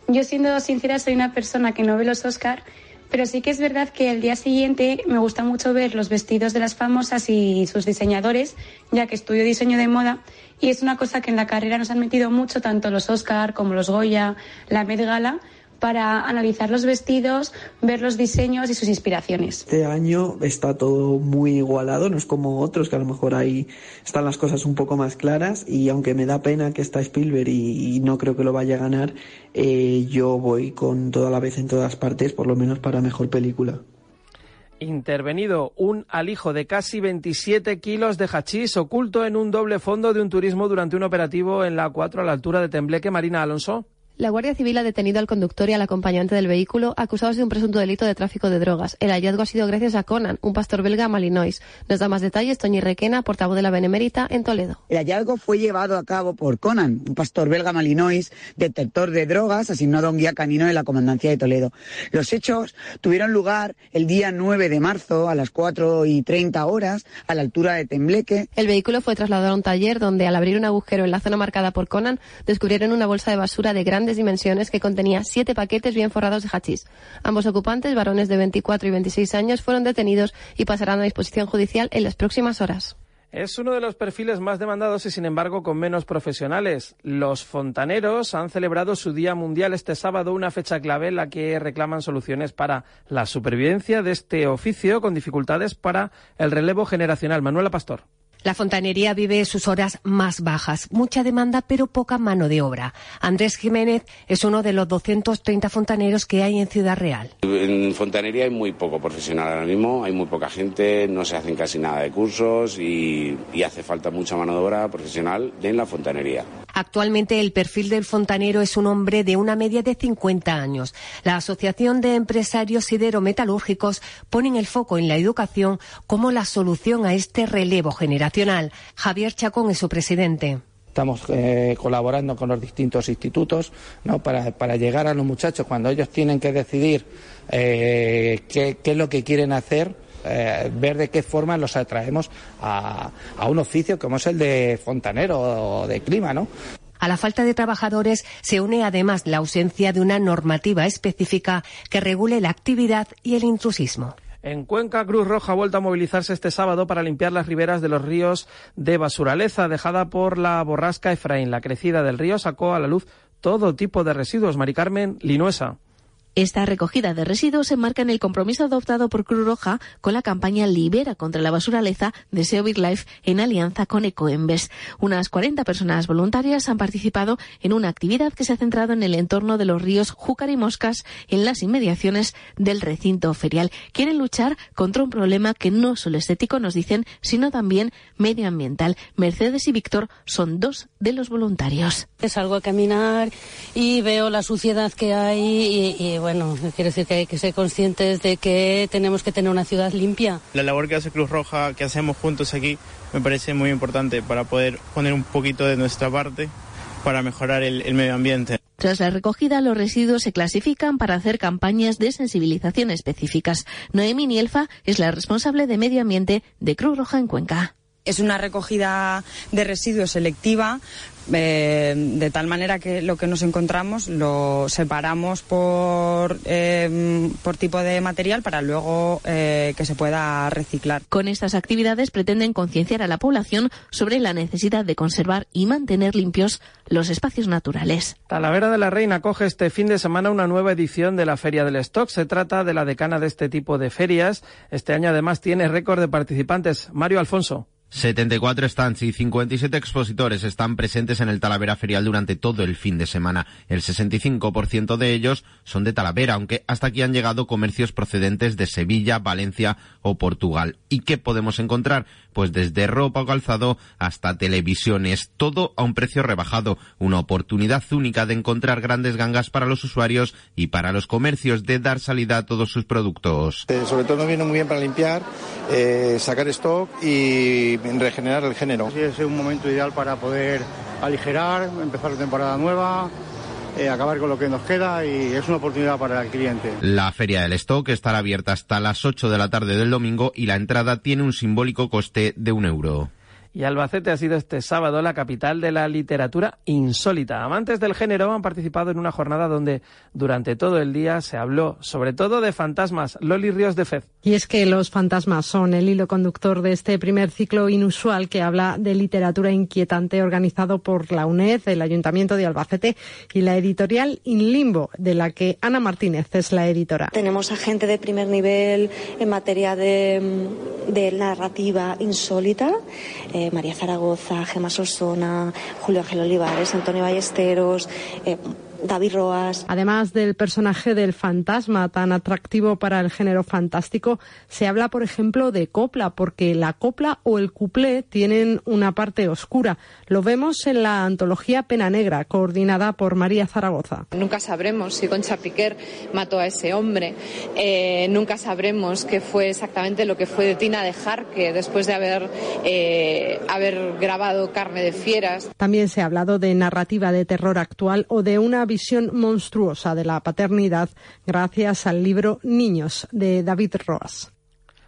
Yo siendo sincera soy una persona que no ve los Oscar, pero sí que es verdad que el día siguiente me gusta mucho ver los vestidos de las famosas y sus diseñadores, ya que estudio diseño de moda y es una cosa que en la carrera nos han metido mucho tanto los Oscar como los Goya, la Met Gala, para analizar los vestidos, ver los diseños y sus inspiraciones. Este año está todo muy igualado, no es como otros que a lo mejor ahí están las cosas un poco más claras y aunque me da pena que está Spielberg y, no creo que lo vaya a ganar, eh, yo voy con toda la vez en todas partes, por lo menos para mejor película intervenido un alijo de casi 27 kilos de hachís oculto en un doble fondo de un turismo durante un operativo en la 4 a la altura de Tembleque, Marina Alonso. La Guardia Civil ha detenido al conductor y al acompañante del vehículo acusados de un presunto delito de tráfico de drogas. El hallazgo ha sido gracias a Conan, un pastor belga malinois. Nos da más detalles Toñi Requena, portavoz de la Benemérita en Toledo. El hallazgo fue llevado a cabo por Conan, un pastor belga malinois, detector de drogas, asignado a un guía canino de la Comandancia de Toledo. Los hechos tuvieron lugar el día 9 de marzo a las 4 y 30 horas a la altura de Tembleque. El vehículo fue trasladado a un taller donde al abrir un agujero en la zona marcada por Conan descubrieron una bolsa de basura de grandes dimensiones que contenía siete paquetes bien forrados de hachís. Ambos ocupantes, varones de 24 y 26 años, fueron detenidos y pasarán a disposición judicial en las próximas horas. Es uno de los perfiles más demandados y, sin embargo, con menos profesionales. Los fontaneros han celebrado su Día Mundial este sábado, una fecha clave en la que reclaman soluciones para la supervivencia de este oficio con dificultades para el relevo generacional. Manuela Pastor. La fontanería vive sus horas más bajas, mucha demanda pero poca mano de obra. Andrés Jiménez es uno de los 230 fontaneros que hay en Ciudad Real. En fontanería hay muy poco profesional ahora mismo, hay muy poca gente, no se hacen casi nada de cursos y, y hace falta mucha mano de obra profesional en la fontanería. Actualmente el perfil del fontanero es un hombre de una media de 50 años. La Asociación de Empresarios Siderometalúrgicos ponen el foco en la educación como la solución a este relevo Javier Chacón es su presidente. Estamos eh, colaborando con los distintos institutos ¿no? para, para, llegar a los muchachos cuando ellos tienen que decidir eh, qué, qué es lo que quieren hacer eh, ver de qué forma los atraemos a, a, un oficio como es el de fontanero o de clima, ¿no? A la falta de trabajadores se une además la ausencia de una normativa específica que regule la actividad y el intrusismo. En Cuenca, Cruz Roja ha vuelto a movilizarse este sábado para limpiar las riberas de los ríos de Basuraleza, dejada por la borrasca Efraín. La crecida del río sacó a la luz todo tipo de residuos. Mari Carmen Linuesa. Esta recogida de residuos se enmarca en el compromiso adoptado por Cruz Roja con la campaña Libera contra la basuraleza de SEO Big Life en alianza con Ecoembes. Unas 40 personas voluntarias han participado en una actividad que se ha centrado en el entorno de los ríos Júcar y Moscas en las inmediaciones del recinto ferial. Quieren luchar contra un problema que no solo estético, nos dicen, sino también medioambiental. Mercedes y Víctor son dos de los voluntarios. Salgo a caminar y veo la suciedad que hay y, y bueno, quiero decir que hay que ser conscientes de que tenemos que tener una ciudad limpia. La labor que hace Cruz Roja, que hacemos juntos aquí, me parece muy importante para poder poner un poquito de nuestra parte para mejorar el, el medio ambiente. Tras la recogida, los residuos se clasifican para hacer campañas de sensibilización específicas. Noemi Nielfa es la responsable de medio ambiente de Cruz Roja en Cuenca. Es una recogida de residuos selectiva eh, de tal manera que lo que nos encontramos lo separamos por, eh, por tipo de material para luego eh, que se pueda reciclar. Con estas actividades pretenden concienciar a la población sobre la necesidad de conservar y mantener limpios los espacios naturales. Talavera de la Reina coge este fin de semana una nueva edición de la Feria del Stock. Se trata de la decana de este tipo de ferias. Este año además tiene récord de participantes. Mario Alfonso. 74 stands y 57 expositores están presentes en el Talavera Ferial durante todo el fin de semana. El 65% de ellos son de Talavera, aunque hasta aquí han llegado comercios procedentes de Sevilla, Valencia o Portugal. ¿Y qué podemos encontrar? Pues desde ropa o calzado hasta televisiones, todo a un precio rebajado, una oportunidad única de encontrar grandes gangas para los usuarios y para los comercios de dar salida a todos sus productos. Eh, sobre todo viene muy bien para limpiar, eh, sacar stock y regenerar el género. Sí, es un momento ideal para poder aligerar, empezar la temporada nueva. Eh, acabar con lo que nos queda y es una oportunidad para el cliente. La feria del stock estará abierta hasta las 8 de la tarde del domingo y la entrada tiene un simbólico coste de un euro. Y Albacete ha sido este sábado la capital de la literatura insólita. Amantes del género han participado en una jornada donde durante todo el día se habló sobre todo de fantasmas. Loli Ríos de Fez. Y es que los fantasmas son el hilo conductor de este primer ciclo inusual que habla de literatura inquietante organizado por la UNED, el Ayuntamiento de Albacete y la editorial In Limbo, de la que Ana Martínez es la editora. Tenemos a gente de primer nivel en materia de, de narrativa insólita. Eh, María Zaragoza, Gemma Solsona, Julio Ángel Olivares, Antonio Ballesteros, eh, David Roas. Además del personaje del fantasma tan atractivo para el género fantástico, se habla, por ejemplo, de copla, porque la copla o el cuplé tienen una parte oscura. Lo vemos en la antología Pena Negra, coordinada por María Zaragoza. Nunca sabremos si Concha Piquer mató a ese hombre. Eh, nunca sabremos qué fue exactamente lo que fue de Tina de Jarque después de haber, eh, haber grabado Carne de Fieras. También se ha hablado de narrativa de terror actual o de una visión monstruosa de la paternidad gracias al libro Niños de David Roas.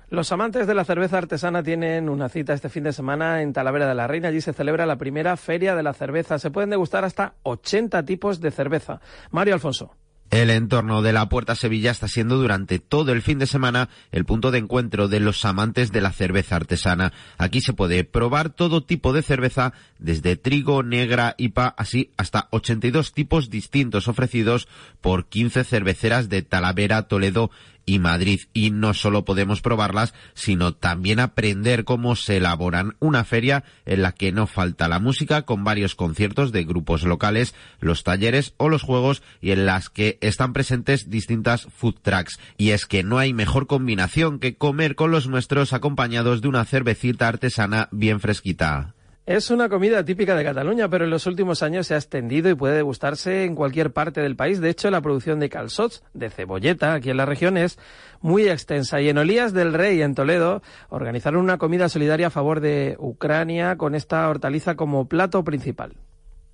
Los amantes de la cerveza artesana tienen una cita este fin de semana en Talavera de la Reina. Allí se celebra la primera feria de la cerveza. Se pueden degustar hasta 80 tipos de cerveza. Mario Alfonso. El entorno de la Puerta Sevilla está siendo durante todo el fin de semana el punto de encuentro de los amantes de la cerveza artesana. Aquí se puede probar todo tipo de cerveza, desde trigo, negra, IPA, así hasta 82 tipos distintos ofrecidos por 15 cerveceras de Talavera, Toledo y Madrid. Y no solo podemos probarlas, sino también aprender cómo se elaboran. Una feria en la que no falta la música, con varios conciertos de grupos locales, los talleres o los juegos, y en las que están presentes distintas food trucks. Y es que no hay mejor combinación que comer con los nuestros acompañados de una cervecita artesana bien fresquita. Es una comida típica de Cataluña, pero en los últimos años se ha extendido y puede degustarse en cualquier parte del país. De hecho, la producción de calzots, de cebolleta, aquí en la región es muy extensa. Y en Olías del Rey, en Toledo, organizaron una comida solidaria a favor de Ucrania con esta hortaliza como plato principal.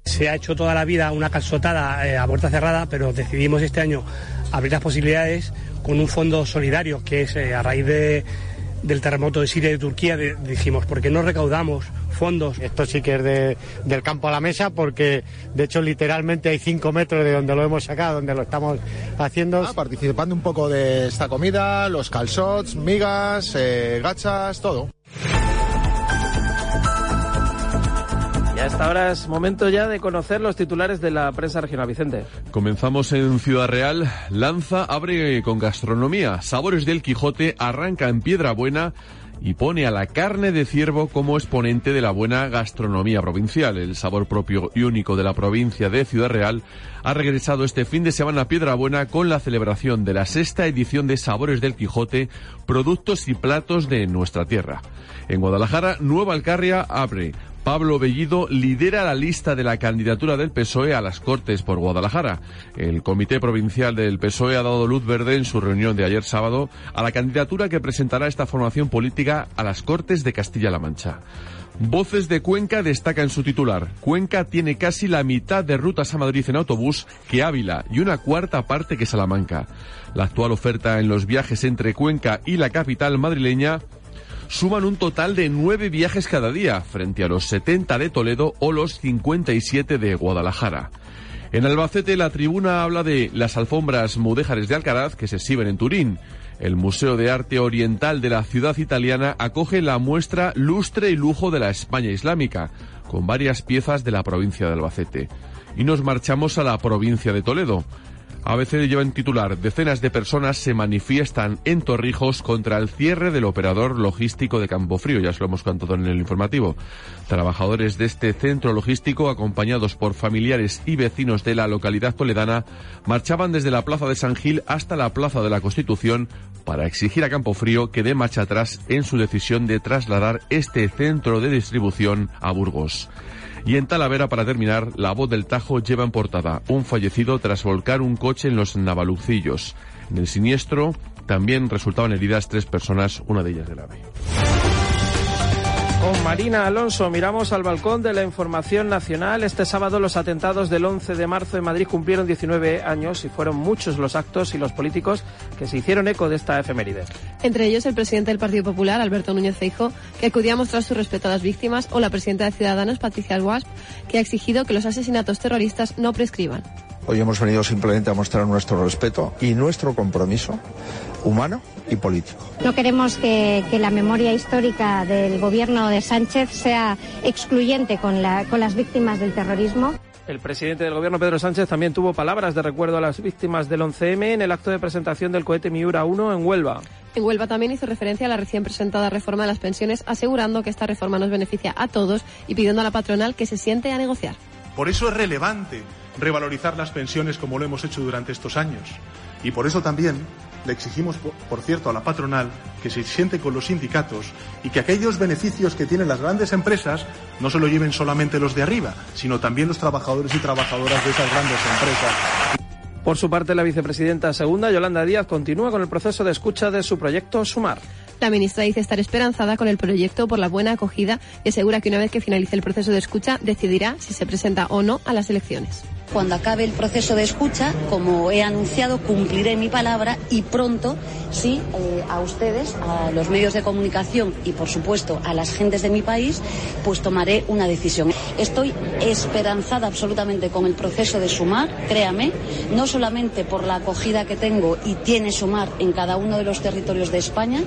Se ha hecho toda la vida una calzotada eh, a puerta cerrada, pero decidimos este año abrir las posibilidades con un fondo solidario que es eh, a raíz de del terremoto de Siria y de Turquía, dijimos, ¿por qué no recaudamos fondos? Esto sí que es del campo a la mesa, porque de hecho literalmente hay cinco metros de donde lo hemos sacado, donde lo estamos haciendo. Ah, participando un poco de esta comida, los calzots, migas, eh, gachas, todo. Y a esta hora es momento ya de conocer los titulares de la prensa regional. Vicente. Comenzamos en Ciudad Real. Lanza abre con gastronomía. Sabores del Quijote arranca en Piedra Buena y pone a la carne de ciervo como exponente de la buena gastronomía provincial. El sabor propio y único de la provincia de Ciudad Real ha regresado este fin de semana a Piedra Buena con la celebración de la sexta edición de Sabores del Quijote, productos y platos de nuestra tierra. En Guadalajara, Nueva Alcarria abre Pablo Bellido lidera la lista de la candidatura del PSOE a las Cortes por Guadalajara. El Comité Provincial del PSOE ha dado luz verde en su reunión de ayer sábado a la candidatura que presentará esta formación política a las Cortes de Castilla-La Mancha. Voces de Cuenca destaca en su titular. Cuenca tiene casi la mitad de rutas a Madrid en autobús que Ávila y una cuarta parte que Salamanca. La actual oferta en los viajes entre Cuenca y la capital madrileña suman un total de nueve viajes cada día, frente a los 70 de Toledo o los 57 de Guadalajara. En Albacete la tribuna habla de las alfombras mudéjares de Alcaraz que se exhiben en Turín. El Museo de Arte Oriental de la ciudad italiana acoge la muestra Lustre y Lujo de la España Islámica, con varias piezas de la provincia de Albacete. Y nos marchamos a la provincia de Toledo. ABC lleva en titular, decenas de personas se manifiestan en Torrijos contra el cierre del operador logístico de Campofrío, ya se lo hemos contado en el informativo. Trabajadores de este centro logístico, acompañados por familiares y vecinos de la localidad toledana, marchaban desde la Plaza de San Gil hasta la Plaza de la Constitución para exigir a Campofrío que dé marcha atrás en su decisión de trasladar este centro de distribución a Burgos. Y en Talavera, para terminar, la voz del Tajo lleva en portada un fallecido tras volcar un coche en los Navalucillos. En el siniestro también resultaban heridas tres personas, una de ellas grave. Con Marina Alonso miramos al balcón de la información nacional. Este sábado los atentados del 11 de marzo en Madrid cumplieron 19 años y fueron muchos los actos y los políticos que se hicieron eco de esta efeméride. Entre ellos el presidente del Partido Popular, Alberto Núñez Feijóo, que acudía a mostrar su respeto a las víctimas, o la presidenta de Ciudadanos, Patricia Alwasp, que ha exigido que los asesinatos terroristas no prescriban. Hoy hemos venido simplemente a mostrar nuestro respeto y nuestro compromiso humano y político. No queremos que, la memoria histórica del gobierno de Sánchez sea excluyente con, la, con las víctimas del terrorismo. El presidente del gobierno, Pedro Sánchez, también tuvo palabras de recuerdo a las víctimas del 11M en el acto de presentación del cohete Miura 1 en Huelva. En Huelva también hizo referencia a la recién presentada reforma de las pensiones, asegurando que esta reforma nos beneficia a todos y pidiendo a la patronal que se siente a negociar. Por eso es relevante revalorizar las pensiones como lo hemos hecho durante estos años. Y por eso también le exigimos, por cierto, a la patronal que se siente con los sindicatos y que aquellos beneficios que tienen las grandes empresas no se lo lleven solamente los de arriba, sino también los trabajadores y trabajadoras de esas grandes empresas. Por su parte, la vicepresidenta segunda, Yolanda Díaz, continúa con el proceso de escucha de su proyecto Sumar. La ministra dice estar esperanzada con el proyecto por la buena acogida y asegura que una vez que finalice el proceso de escucha decidirá si se presenta o no a las elecciones. Cuando acabe el proceso de escucha, como he anunciado, cumpliré mi palabra y pronto, sí, eh, a ustedes, a los medios de comunicación y, por supuesto, a las gentes de mi país, pues tomaré una decisión. Estoy esperanzada absolutamente con el proceso de sumar, créame, no solamente por la acogida que tengo y tiene sumar en cada uno de los territorios de España,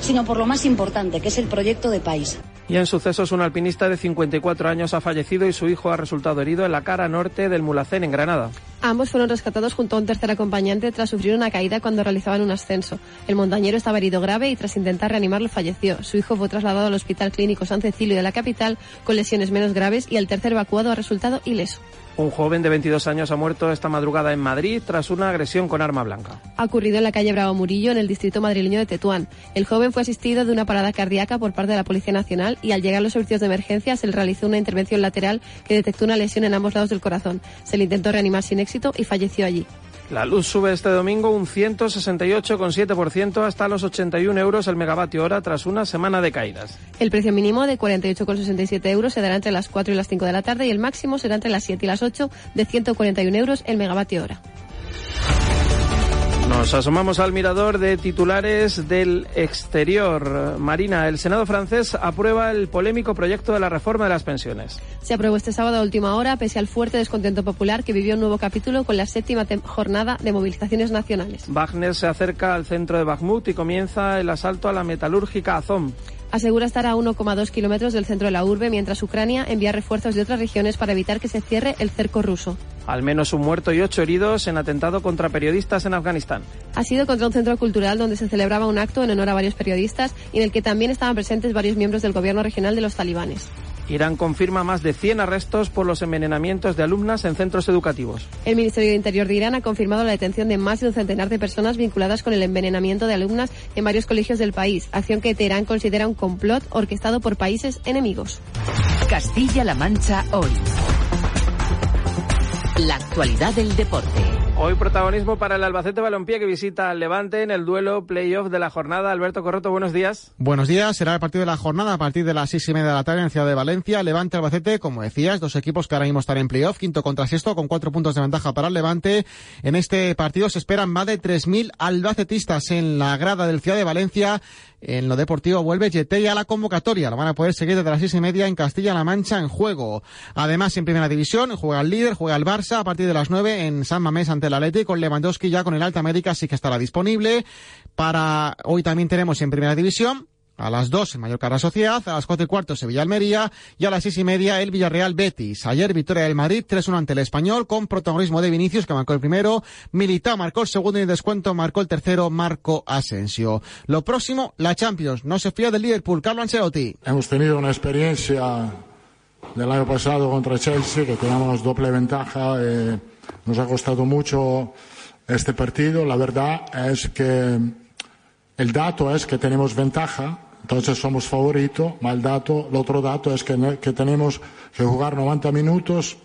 sino por lo más importante, que es el proyecto de país. Y en sucesos, un alpinista de 54 años ha fallecido y su hijo ha resultado herido en la cara norte del Mulacén, en Granada. Ambos fueron rescatados junto a un tercer acompañante tras sufrir una caída cuando realizaban un ascenso. El montañero estaba herido grave y tras intentar reanimarlo falleció. Su hijo fue trasladado al Hospital Clínico San Cecilio de la capital con lesiones menos graves y el tercer evacuado ha resultado ileso. Un joven de 22 años ha muerto esta madrugada en Madrid tras una agresión con arma blanca. Ha ocurrido en la calle Bravo Murillo, en el distrito madrileño de Tetuán. El joven fue asistido de una parada cardíaca por parte de la Policía Nacional y al llegar a los servicios de emergencia se le realizó una intervención lateral que detectó una lesión en ambos lados del corazón. Se le intentó reanimar sin éxito y falleció allí. La luz sube este domingo un 168,7% hasta los 81 euros el megavatio hora tras una semana de caídas. El precio mínimo de 48,67 euros se dará entre las 4 y las 5 de la tarde y el máximo será entre las 7 y las 8 de 141 euros el megavatio hora. Nos asomamos al mirador de titulares del exterior. Marina, el Senado francés aprueba el polémico proyecto de la reforma de las pensiones. Se aprobó este sábado a última hora, pese al fuerte descontento popular que vivió un nuevo capítulo con la séptima jornada de movilizaciones nacionales. Wagner se acerca al centro de Bakhmut y comienza el asalto a la metalúrgica Azom asegura estar a 1,2 kilómetros del centro de la urbe, mientras Ucrania envía refuerzos de otras regiones para evitar que se cierre el cerco ruso. Al menos un muerto y ocho heridos en atentado contra periodistas en Afganistán. Ha sido contra un centro cultural donde se celebraba un acto en honor a varios periodistas y en el que también estaban presentes varios miembros del gobierno regional de los talibanes. Irán confirma más de 100 arrestos por los envenenamientos de alumnas en centros educativos. El Ministerio de Interior de Irán ha confirmado la detención de más de un centenar de personas vinculadas con el envenenamiento de alumnas en varios colegios del país, acción que Teherán considera un complot orquestado por países enemigos. Castilla-La Mancha hoy. La actualidad del deporte. Hoy protagonismo para el Albacete Balompié que visita al Levante en el duelo playoff de la jornada. Alberto Corroto, buenos días. Buenos días. Será el partido de la jornada a partir de las seis y media de la tarde en Ciudad de Valencia. Levante Albacete, como decías, dos equipos que ahora mismo están en playoff, quinto contra sexto, con cuatro puntos de ventaja para el Levante. En este partido se esperan más de 3.000 albacetistas en la grada del Ciudad de Valencia. En lo deportivo vuelve Yetey a la convocatoria. Lo van a poder seguir desde las seis y media en Castilla-La Mancha en juego. Además, en primera división, juega el líder, juega el Barça a partir de las nueve en San Mamés ante el Atleti con Lewandowski ya con el alta médica sí que estará disponible. Para hoy también tenemos en primera división a las 2 en Mallorca la Sociedad, a las 4 y cuarto Sevilla Almería y a las 6 y media el Villarreal Betis. Ayer victoria del Madrid 3-1 ante el Español con protagonismo de Vinicius que marcó el primero, Militao marcó el segundo y en descuento marcó el tercero Marco Asensio. Lo próximo, la Champions. No se fía del Liverpool, Carlo Ancelotti. Hemos tenido una experiencia del año pasado contra Chelsea que teníamos doble ventaja. Eh, nos ha costado mucho este partido. La verdad es que el dato es que tenemos ventaja, entonces somos favoritos, mal dato, el otro dato es que, que tenemos que jugar 90 minutos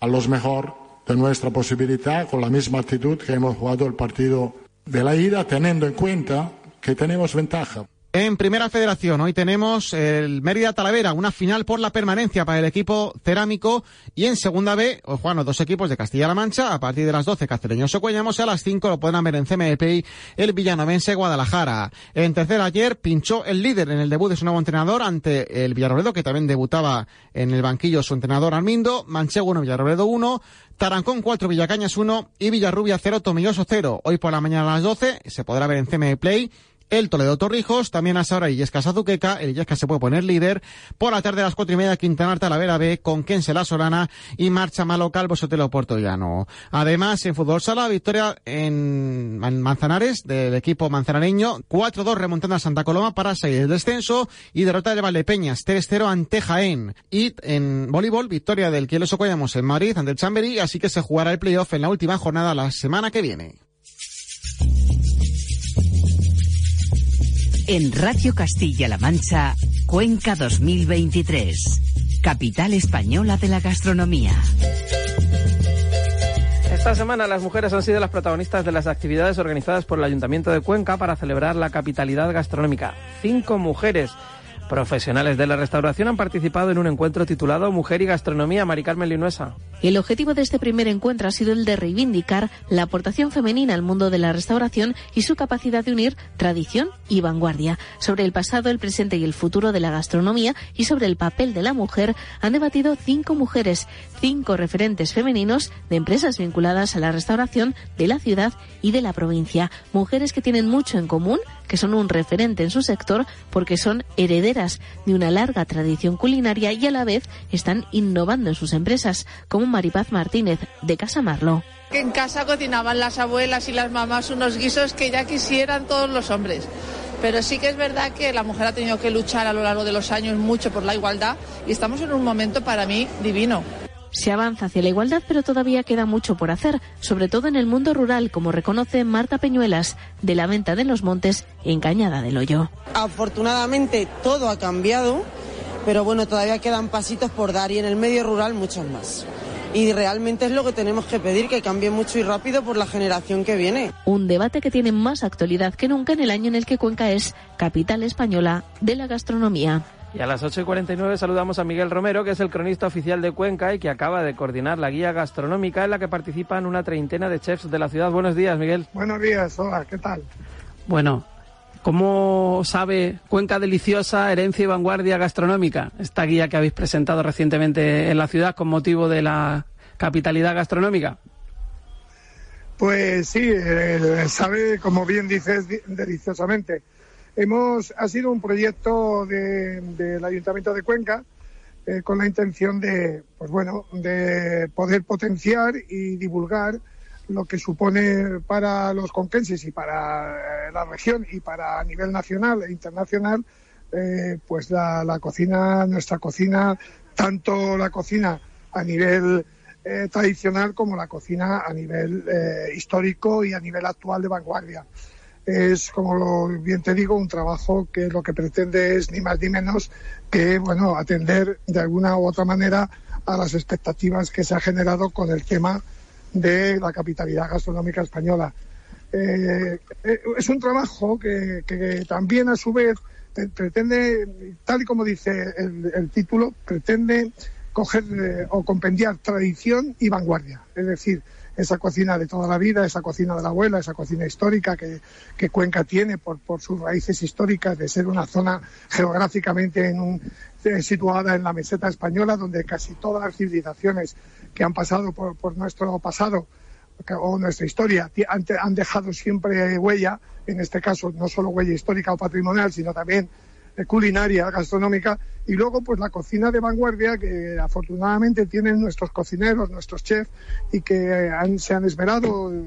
a los mejor de nuestra posibilidad, con la misma actitud que hemos jugado el partido de la ida, teniendo en cuenta que tenemos ventaja. En Primera Federación, hoy tenemos el Mérida Talavera, una final por la permanencia para el equipo cerámico. Y en Segunda B, hoy juegan los dos equipos de Castilla-La Mancha. A partir de las 12, Castelleños Cuellamos. A las 5 lo podrán ver en CMPI el Villanovense Guadalajara. En tercera, ayer pinchó el líder en el debut de su nuevo entrenador ante el Villarroledo, que también debutaba en el banquillo su entrenador Armindo. Manchego 1, Villarroledo 1. Tarancón 4, Villacañas 1 y Villarrubia 0, Tomilloso 0. Hoy por la mañana a las 12 se podrá ver en CME Play el Toledo Torrijos, también a Saura Illescas Azuqueca, el Illescas se puede poner líder, por la tarde a las cuatro y media Quintana Talavera B con Kense La Solana y Marcha Malo Calvo Sotelo Llano. Además, en fútbol sala, victoria en Manzanares del equipo manzanareño, 4-2 remontando a Santa Coloma para salir del descenso y derrota de Valdepeñas, 3-0 ante Jaén. Y en voleibol, victoria del Quielos Ocoyamos en Madrid ante el Chamberí, así que se jugará el playoff en la última jornada la semana que viene. En Radio Castilla-La Mancha, Cuenca 2023, capital española de la gastronomía. Esta semana las mujeres han sido las protagonistas de las actividades organizadas por el Ayuntamiento de Cuenca para celebrar la capitalidad gastronómica. Cinco mujeres Profesionales de la restauración han participado en un encuentro titulado Mujer y Gastronomía. Mari Carmen Linuesa. El objetivo de este primer encuentro ha sido el de reivindicar la aportación femenina al mundo de la restauración y su capacidad de unir tradición y vanguardia. Sobre el pasado, el presente y el futuro de la gastronomía y sobre el papel de la mujer han debatido cinco mujeres, cinco referentes femeninos de empresas vinculadas a la restauración de la ciudad y de la provincia. Mujeres que tienen mucho en común, que son un referente en su sector porque son herederas de una larga tradición culinaria y a la vez están innovando en sus empresas, como Maripaz Martínez de Casa Marlo. En casa cocinaban las abuelas y las mamás unos guisos que ya quisieran todos los hombres. Pero sí que es verdad que la mujer ha tenido que luchar a lo largo de los años mucho por la igualdad y estamos en un momento para mí divino. Se avanza hacia la igualdad, pero todavía queda mucho por hacer, sobre todo en el mundo rural, como reconoce Marta Peñuelas, de la venta de los montes en Cañada del Hoyo. Afortunadamente todo ha cambiado, pero bueno, todavía quedan pasitos por dar y en el medio rural muchos más. Y realmente es lo que tenemos que pedir, que cambie mucho y rápido por la generación que viene. Un debate que tiene más actualidad que nunca en el año en el que Cuenca es capital española de la gastronomía. Y a las 8.49 saludamos a Miguel Romero, que es el cronista oficial de Cuenca y que acaba de coordinar la guía gastronómica en la que participan una treintena de chefs de la ciudad. Buenos días, Miguel. Buenos días, hola, ¿qué tal? Bueno, ¿cómo sabe Cuenca Deliciosa, Herencia y Vanguardia Gastronómica? Esta guía que habéis presentado recientemente en la ciudad con motivo de la capitalidad gastronómica. Pues sí, eh, sabe, como bien dices, deliciosamente. Hemos, ha sido un proyecto del Ayuntamiento de Cuenca eh, con la intención de, pues bueno, de poder potenciar y divulgar lo que supone para los conquenses y para eh, la región y para a nivel nacional e internacional, eh, pues la, la, cocina, nuestra cocina, tanto la cocina a nivel tradicional como la cocina a nivel histórico y a nivel actual de vanguardia es, como bien te digo, un trabajo que lo que pretende es ni más ni menos que, bueno, atender de alguna u otra manera a las expectativas que se ha generado con el tema de la capitalidad gastronómica española. Eh, eh, es un trabajo que, también a su vez pretende, tal y como dice el, título, pretende coger eh, o compendiar tradición y vanguardia. Es decir, esa cocina de toda la vida, esa cocina de la abuela, esa cocina histórica que, Cuenca tiene por, sus raíces históricas de ser una zona geográficamente eh, situada en la meseta española, donde casi todas las civilizaciones que han pasado por, nuestro pasado o nuestra historia han dejado siempre huella, en este caso no solo huella histórica o patrimonial, sino también culinaria, gastronómica, y luego pues la cocina de vanguardia que afortunadamente tienen nuestros cocineros, nuestros chefs, y que se han esmerado eh,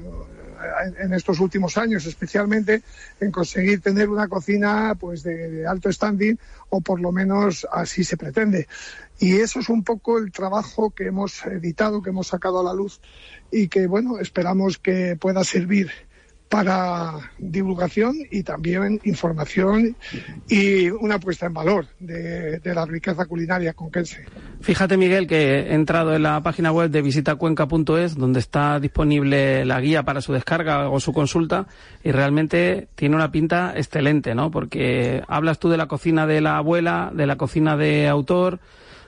en estos últimos años especialmente en conseguir tener una cocina pues de, alto standing o por lo menos así se pretende. Y eso es un poco el trabajo que hemos editado que hemos sacado a la luz y que bueno esperamos que pueda servir para divulgación y también información y una puesta en valor de, la riqueza culinaria conquense. Fíjate, Miguel, que he entrado en la página web de visitacuenca.es, donde está disponible la guía para su descarga o su consulta, y realmente tiene una pinta excelente, ¿no? Porque hablas tú de la cocina de la abuela, de la cocina de autor,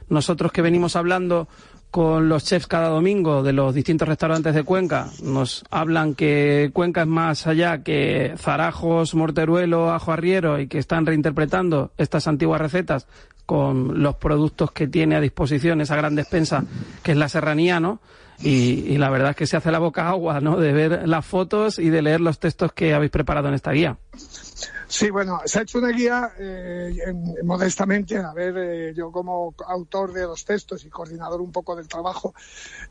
nosotros que venimos hablando con los chefs cada domingo de los distintos restaurantes de Cuenca. Nos hablan que Cuenca es más allá que zarajos, morteruelo, ajo arriero y que están reinterpretando estas antiguas recetas con los productos que tiene a disposición esa gran despensa que es la serranía, ¿no? Y, y la verdad es que se hace la boca agua, ¿no? De ver las fotos y de leer los textos que habéis preparado en esta guía. Sí, bueno, se ha hecho una guía eh, modestamente, a ver, eh, yo como autor de los textos y coordinador un poco del trabajo,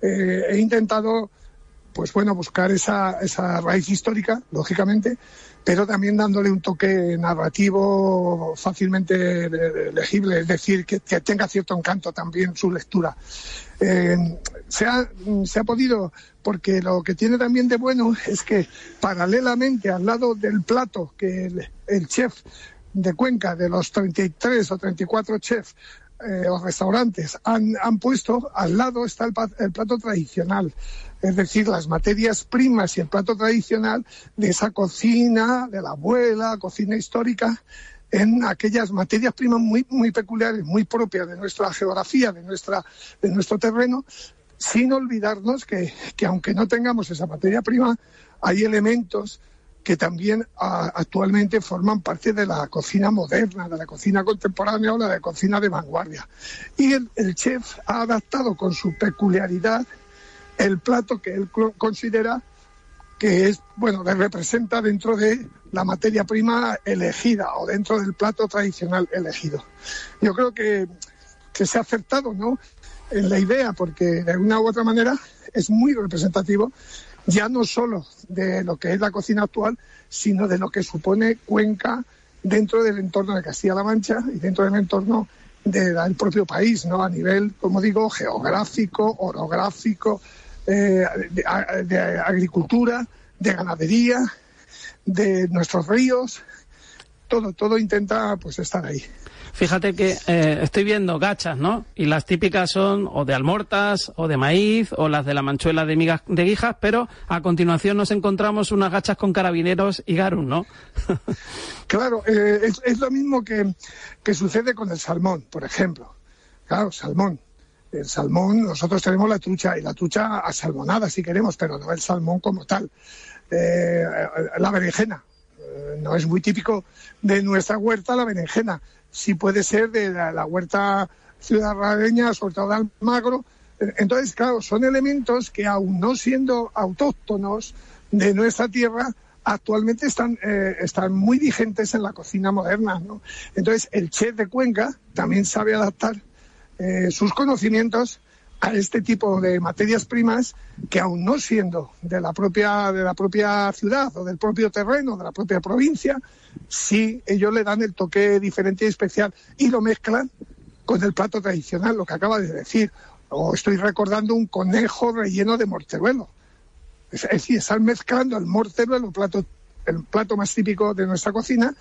eh, he intentado, pues bueno, buscar esa, esa raíz histórica, lógicamente, pero también dándole un toque narrativo fácilmente legible, es decir, que, tenga cierto encanto también su lectura. se, ha, se ha podido porque lo que tiene también de bueno es que paralelamente al lado del plato que el, chef de Cuenca, de los 33 o 34 chefs eh, o restaurantes han, han, puesto, al lado está el, el, plato tradicional, es decir, las materias primas y el plato tradicional de esa cocina, de la abuela, cocina histórica, en aquellas materias primas muy, muy peculiares, muy propias de nuestra geografía, de, nuestra, de nuestro terreno, sin olvidarnos que, que aunque no tengamos esa materia prima, hay elementos que también actualmente forman parte de la cocina moderna, de la cocina contemporánea o la de cocina de vanguardia. Y el, el chef ha adaptado con su peculiaridad el plato que él considera que es, bueno, le representa dentro de la materia prima elegida o dentro del plato tradicional elegido. Yo creo que, que se ha acertado, ¿no? En la idea, porque de una u otra manera es muy representativo ya no solo de lo que es la cocina actual, sino de lo que supone Cuenca dentro del entorno de Castilla-La Mancha y dentro del entorno del propio país, ¿no? A nivel, como digo, geográfico, orográfico, eh, de, agricultura, de ganadería, de nuestros ríos, todo, todo intenta pues estar ahí. Fíjate que eh, estoy viendo gachas, ¿no? Y las típicas son o de almortas o de maíz o las de la manchuela de migas de guijas, pero a continuación nos encontramos unas gachas con carabineros y garum, ¿no? claro, eh, es, es, lo mismo que, que sucede con el salmón, por ejemplo. Claro, salmón. El salmón, nosotros tenemos la trucha y la trucha asalmonada si queremos, pero no el salmón como tal. Eh, la berenjena, no es muy típico de nuestra huerta la berenjena, si puede ser de la, huerta ciudadana, sobre todo de Almagro. Entonces, claro, son elementos que aún no siendo autóctonos de nuestra tierra, actualmente están, eh, están muy vigentes en la cocina moderna. ¿no? Entonces, el chef de Cuenca también sabe adaptar eh, sus conocimientos a este tipo de materias primas que aún no siendo de la propia de la propia ciudad o del propio terreno de la propia provincia sí ellos le dan el toque diferente y especial y lo mezclan con el plato tradicional lo que acaba de decir. O estoy recordando un conejo relleno de morteruelo. Es, decir están mezclando el morteruelo el plato el plato más típico de nuestra cocina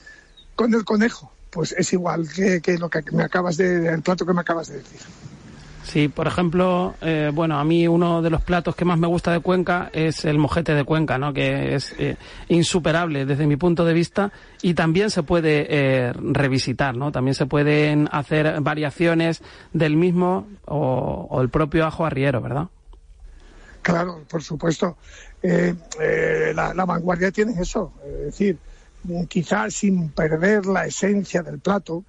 con el conejo. Pues es igual que, que lo que me acabas de el plato que me acabas de decir Sí, por ejemplo, eh, bueno, a mí uno de los platos que más me gusta de Cuenca es el mojete de Cuenca, ¿no? Que es eh, insuperable desde mi punto de vista y también se puede eh, revisitar, ¿no? También se pueden hacer variaciones del mismo o, el propio ajo arriero, ¿verdad? Claro, por supuesto. la, la, vanguardia tiene eso, es decir, quizás sin perder la esencia del plato,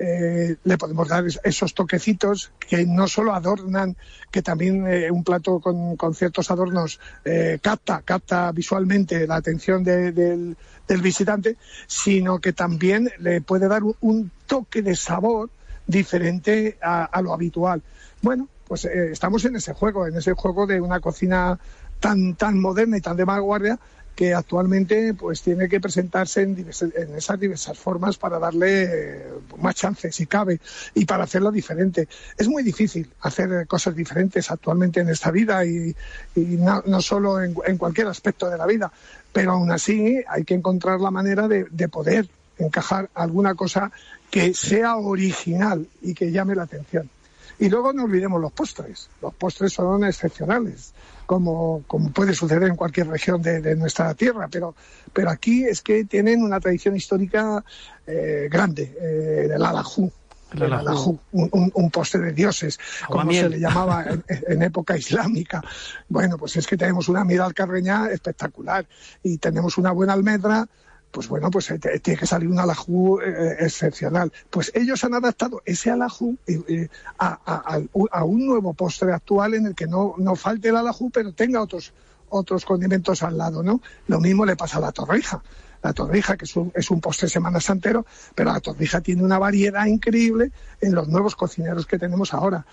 eh, le podemos dar esos toquecitos que no solo adornan, que también eh, un plato con, ciertos adornos eh, capta, capta visualmente la atención del, visitante, sino que también le puede dar un, toque de sabor diferente a, lo habitual. Bueno, pues estamos en ese juego, en ese juego de una cocina tan, tan moderna y tan de vanguardia que actualmente pues tiene que presentarse en, esas diversas formas para darle eh, más chances si cabe y para hacerlo diferente. Es muy difícil hacer cosas diferentes actualmente en esta vida y, no, solo en, cualquier aspecto de la vida, pero aún así hay que encontrar la manera de, de poder encajar alguna cosa que sea original y que llame la atención. Y luego no olvidemos los postres. Los postres son excepcionales como, como puede suceder en cualquier región de, nuestra tierra, pero, pero aquí es que tienen una tradición histórica eh, grande, eh, el alajú. El alajú, un, un, postre de dioses, como se le llamaba en, época islámica. Bueno, pues es que tenemos una miral carreña espectacular y tenemos una buena almendra pues bueno, pues eh, tiene que salir un alajú eh, excepcional. Pues ellos han adaptado ese alajú eh, a, un nuevo postre actual en el que no, no falte el alajú, pero tenga otros, otros condimentos al lado, ¿no? Lo mismo le pasa a la torrija. La torrija, que es un, es un postre semana santero, pero la torrija tiene una variedad increíble en los nuevos cocineros que tenemos ahora.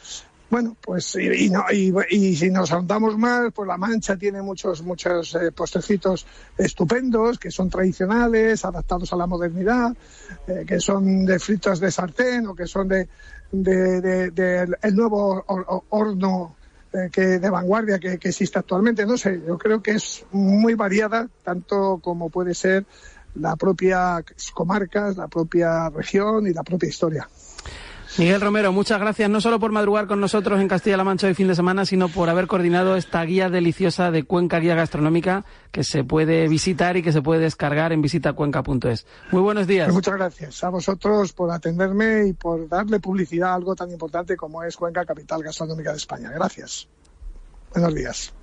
Bueno, pues y, no, y, si nos ahondamos más, pues La Mancha tiene muchos muchos eh, postrecitos estupendos que son tradicionales, adaptados a la modernidad, eh, que son de fritos de sartén o que son de, de, el nuevo horno eh, que de vanguardia que, que existe actualmente. No sé, yo creo que es muy variada, tanto como puede ser la propia comarca, la propia región y la propia historia. Miguel Romero, muchas gracias no solo por madrugar con nosotros en Castilla-La Mancha hoy fin de semana, sino por haber coordinado esta guía deliciosa de Cuenca Guía Gastronómica que se puede visitar y que se puede descargar en visitacuenca.es. Muy buenos días. Pues muchas gracias a vosotros por atenderme y por darle publicidad a algo tan importante como es Cuenca, capital gastronómica de España. Gracias. Buenos días.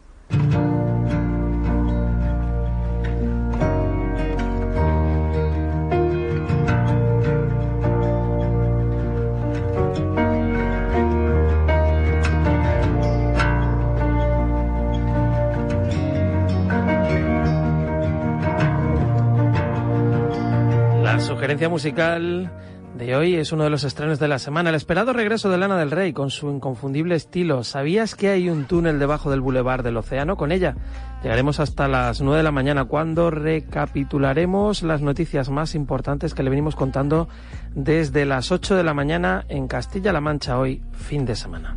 Sugerencia musical de hoy es uno de los estrenos de la semana. El esperado regreso de Lana del Rey con su inconfundible estilo. ¿Sabías que hay un túnel debajo del bulevar del océano? Con ella llegaremos hasta las 9 de la mañana cuando recapitularemos las noticias más importantes que le venimos contando desde las 8 de la mañana en Castilla-La Mancha hoy, fin de semana.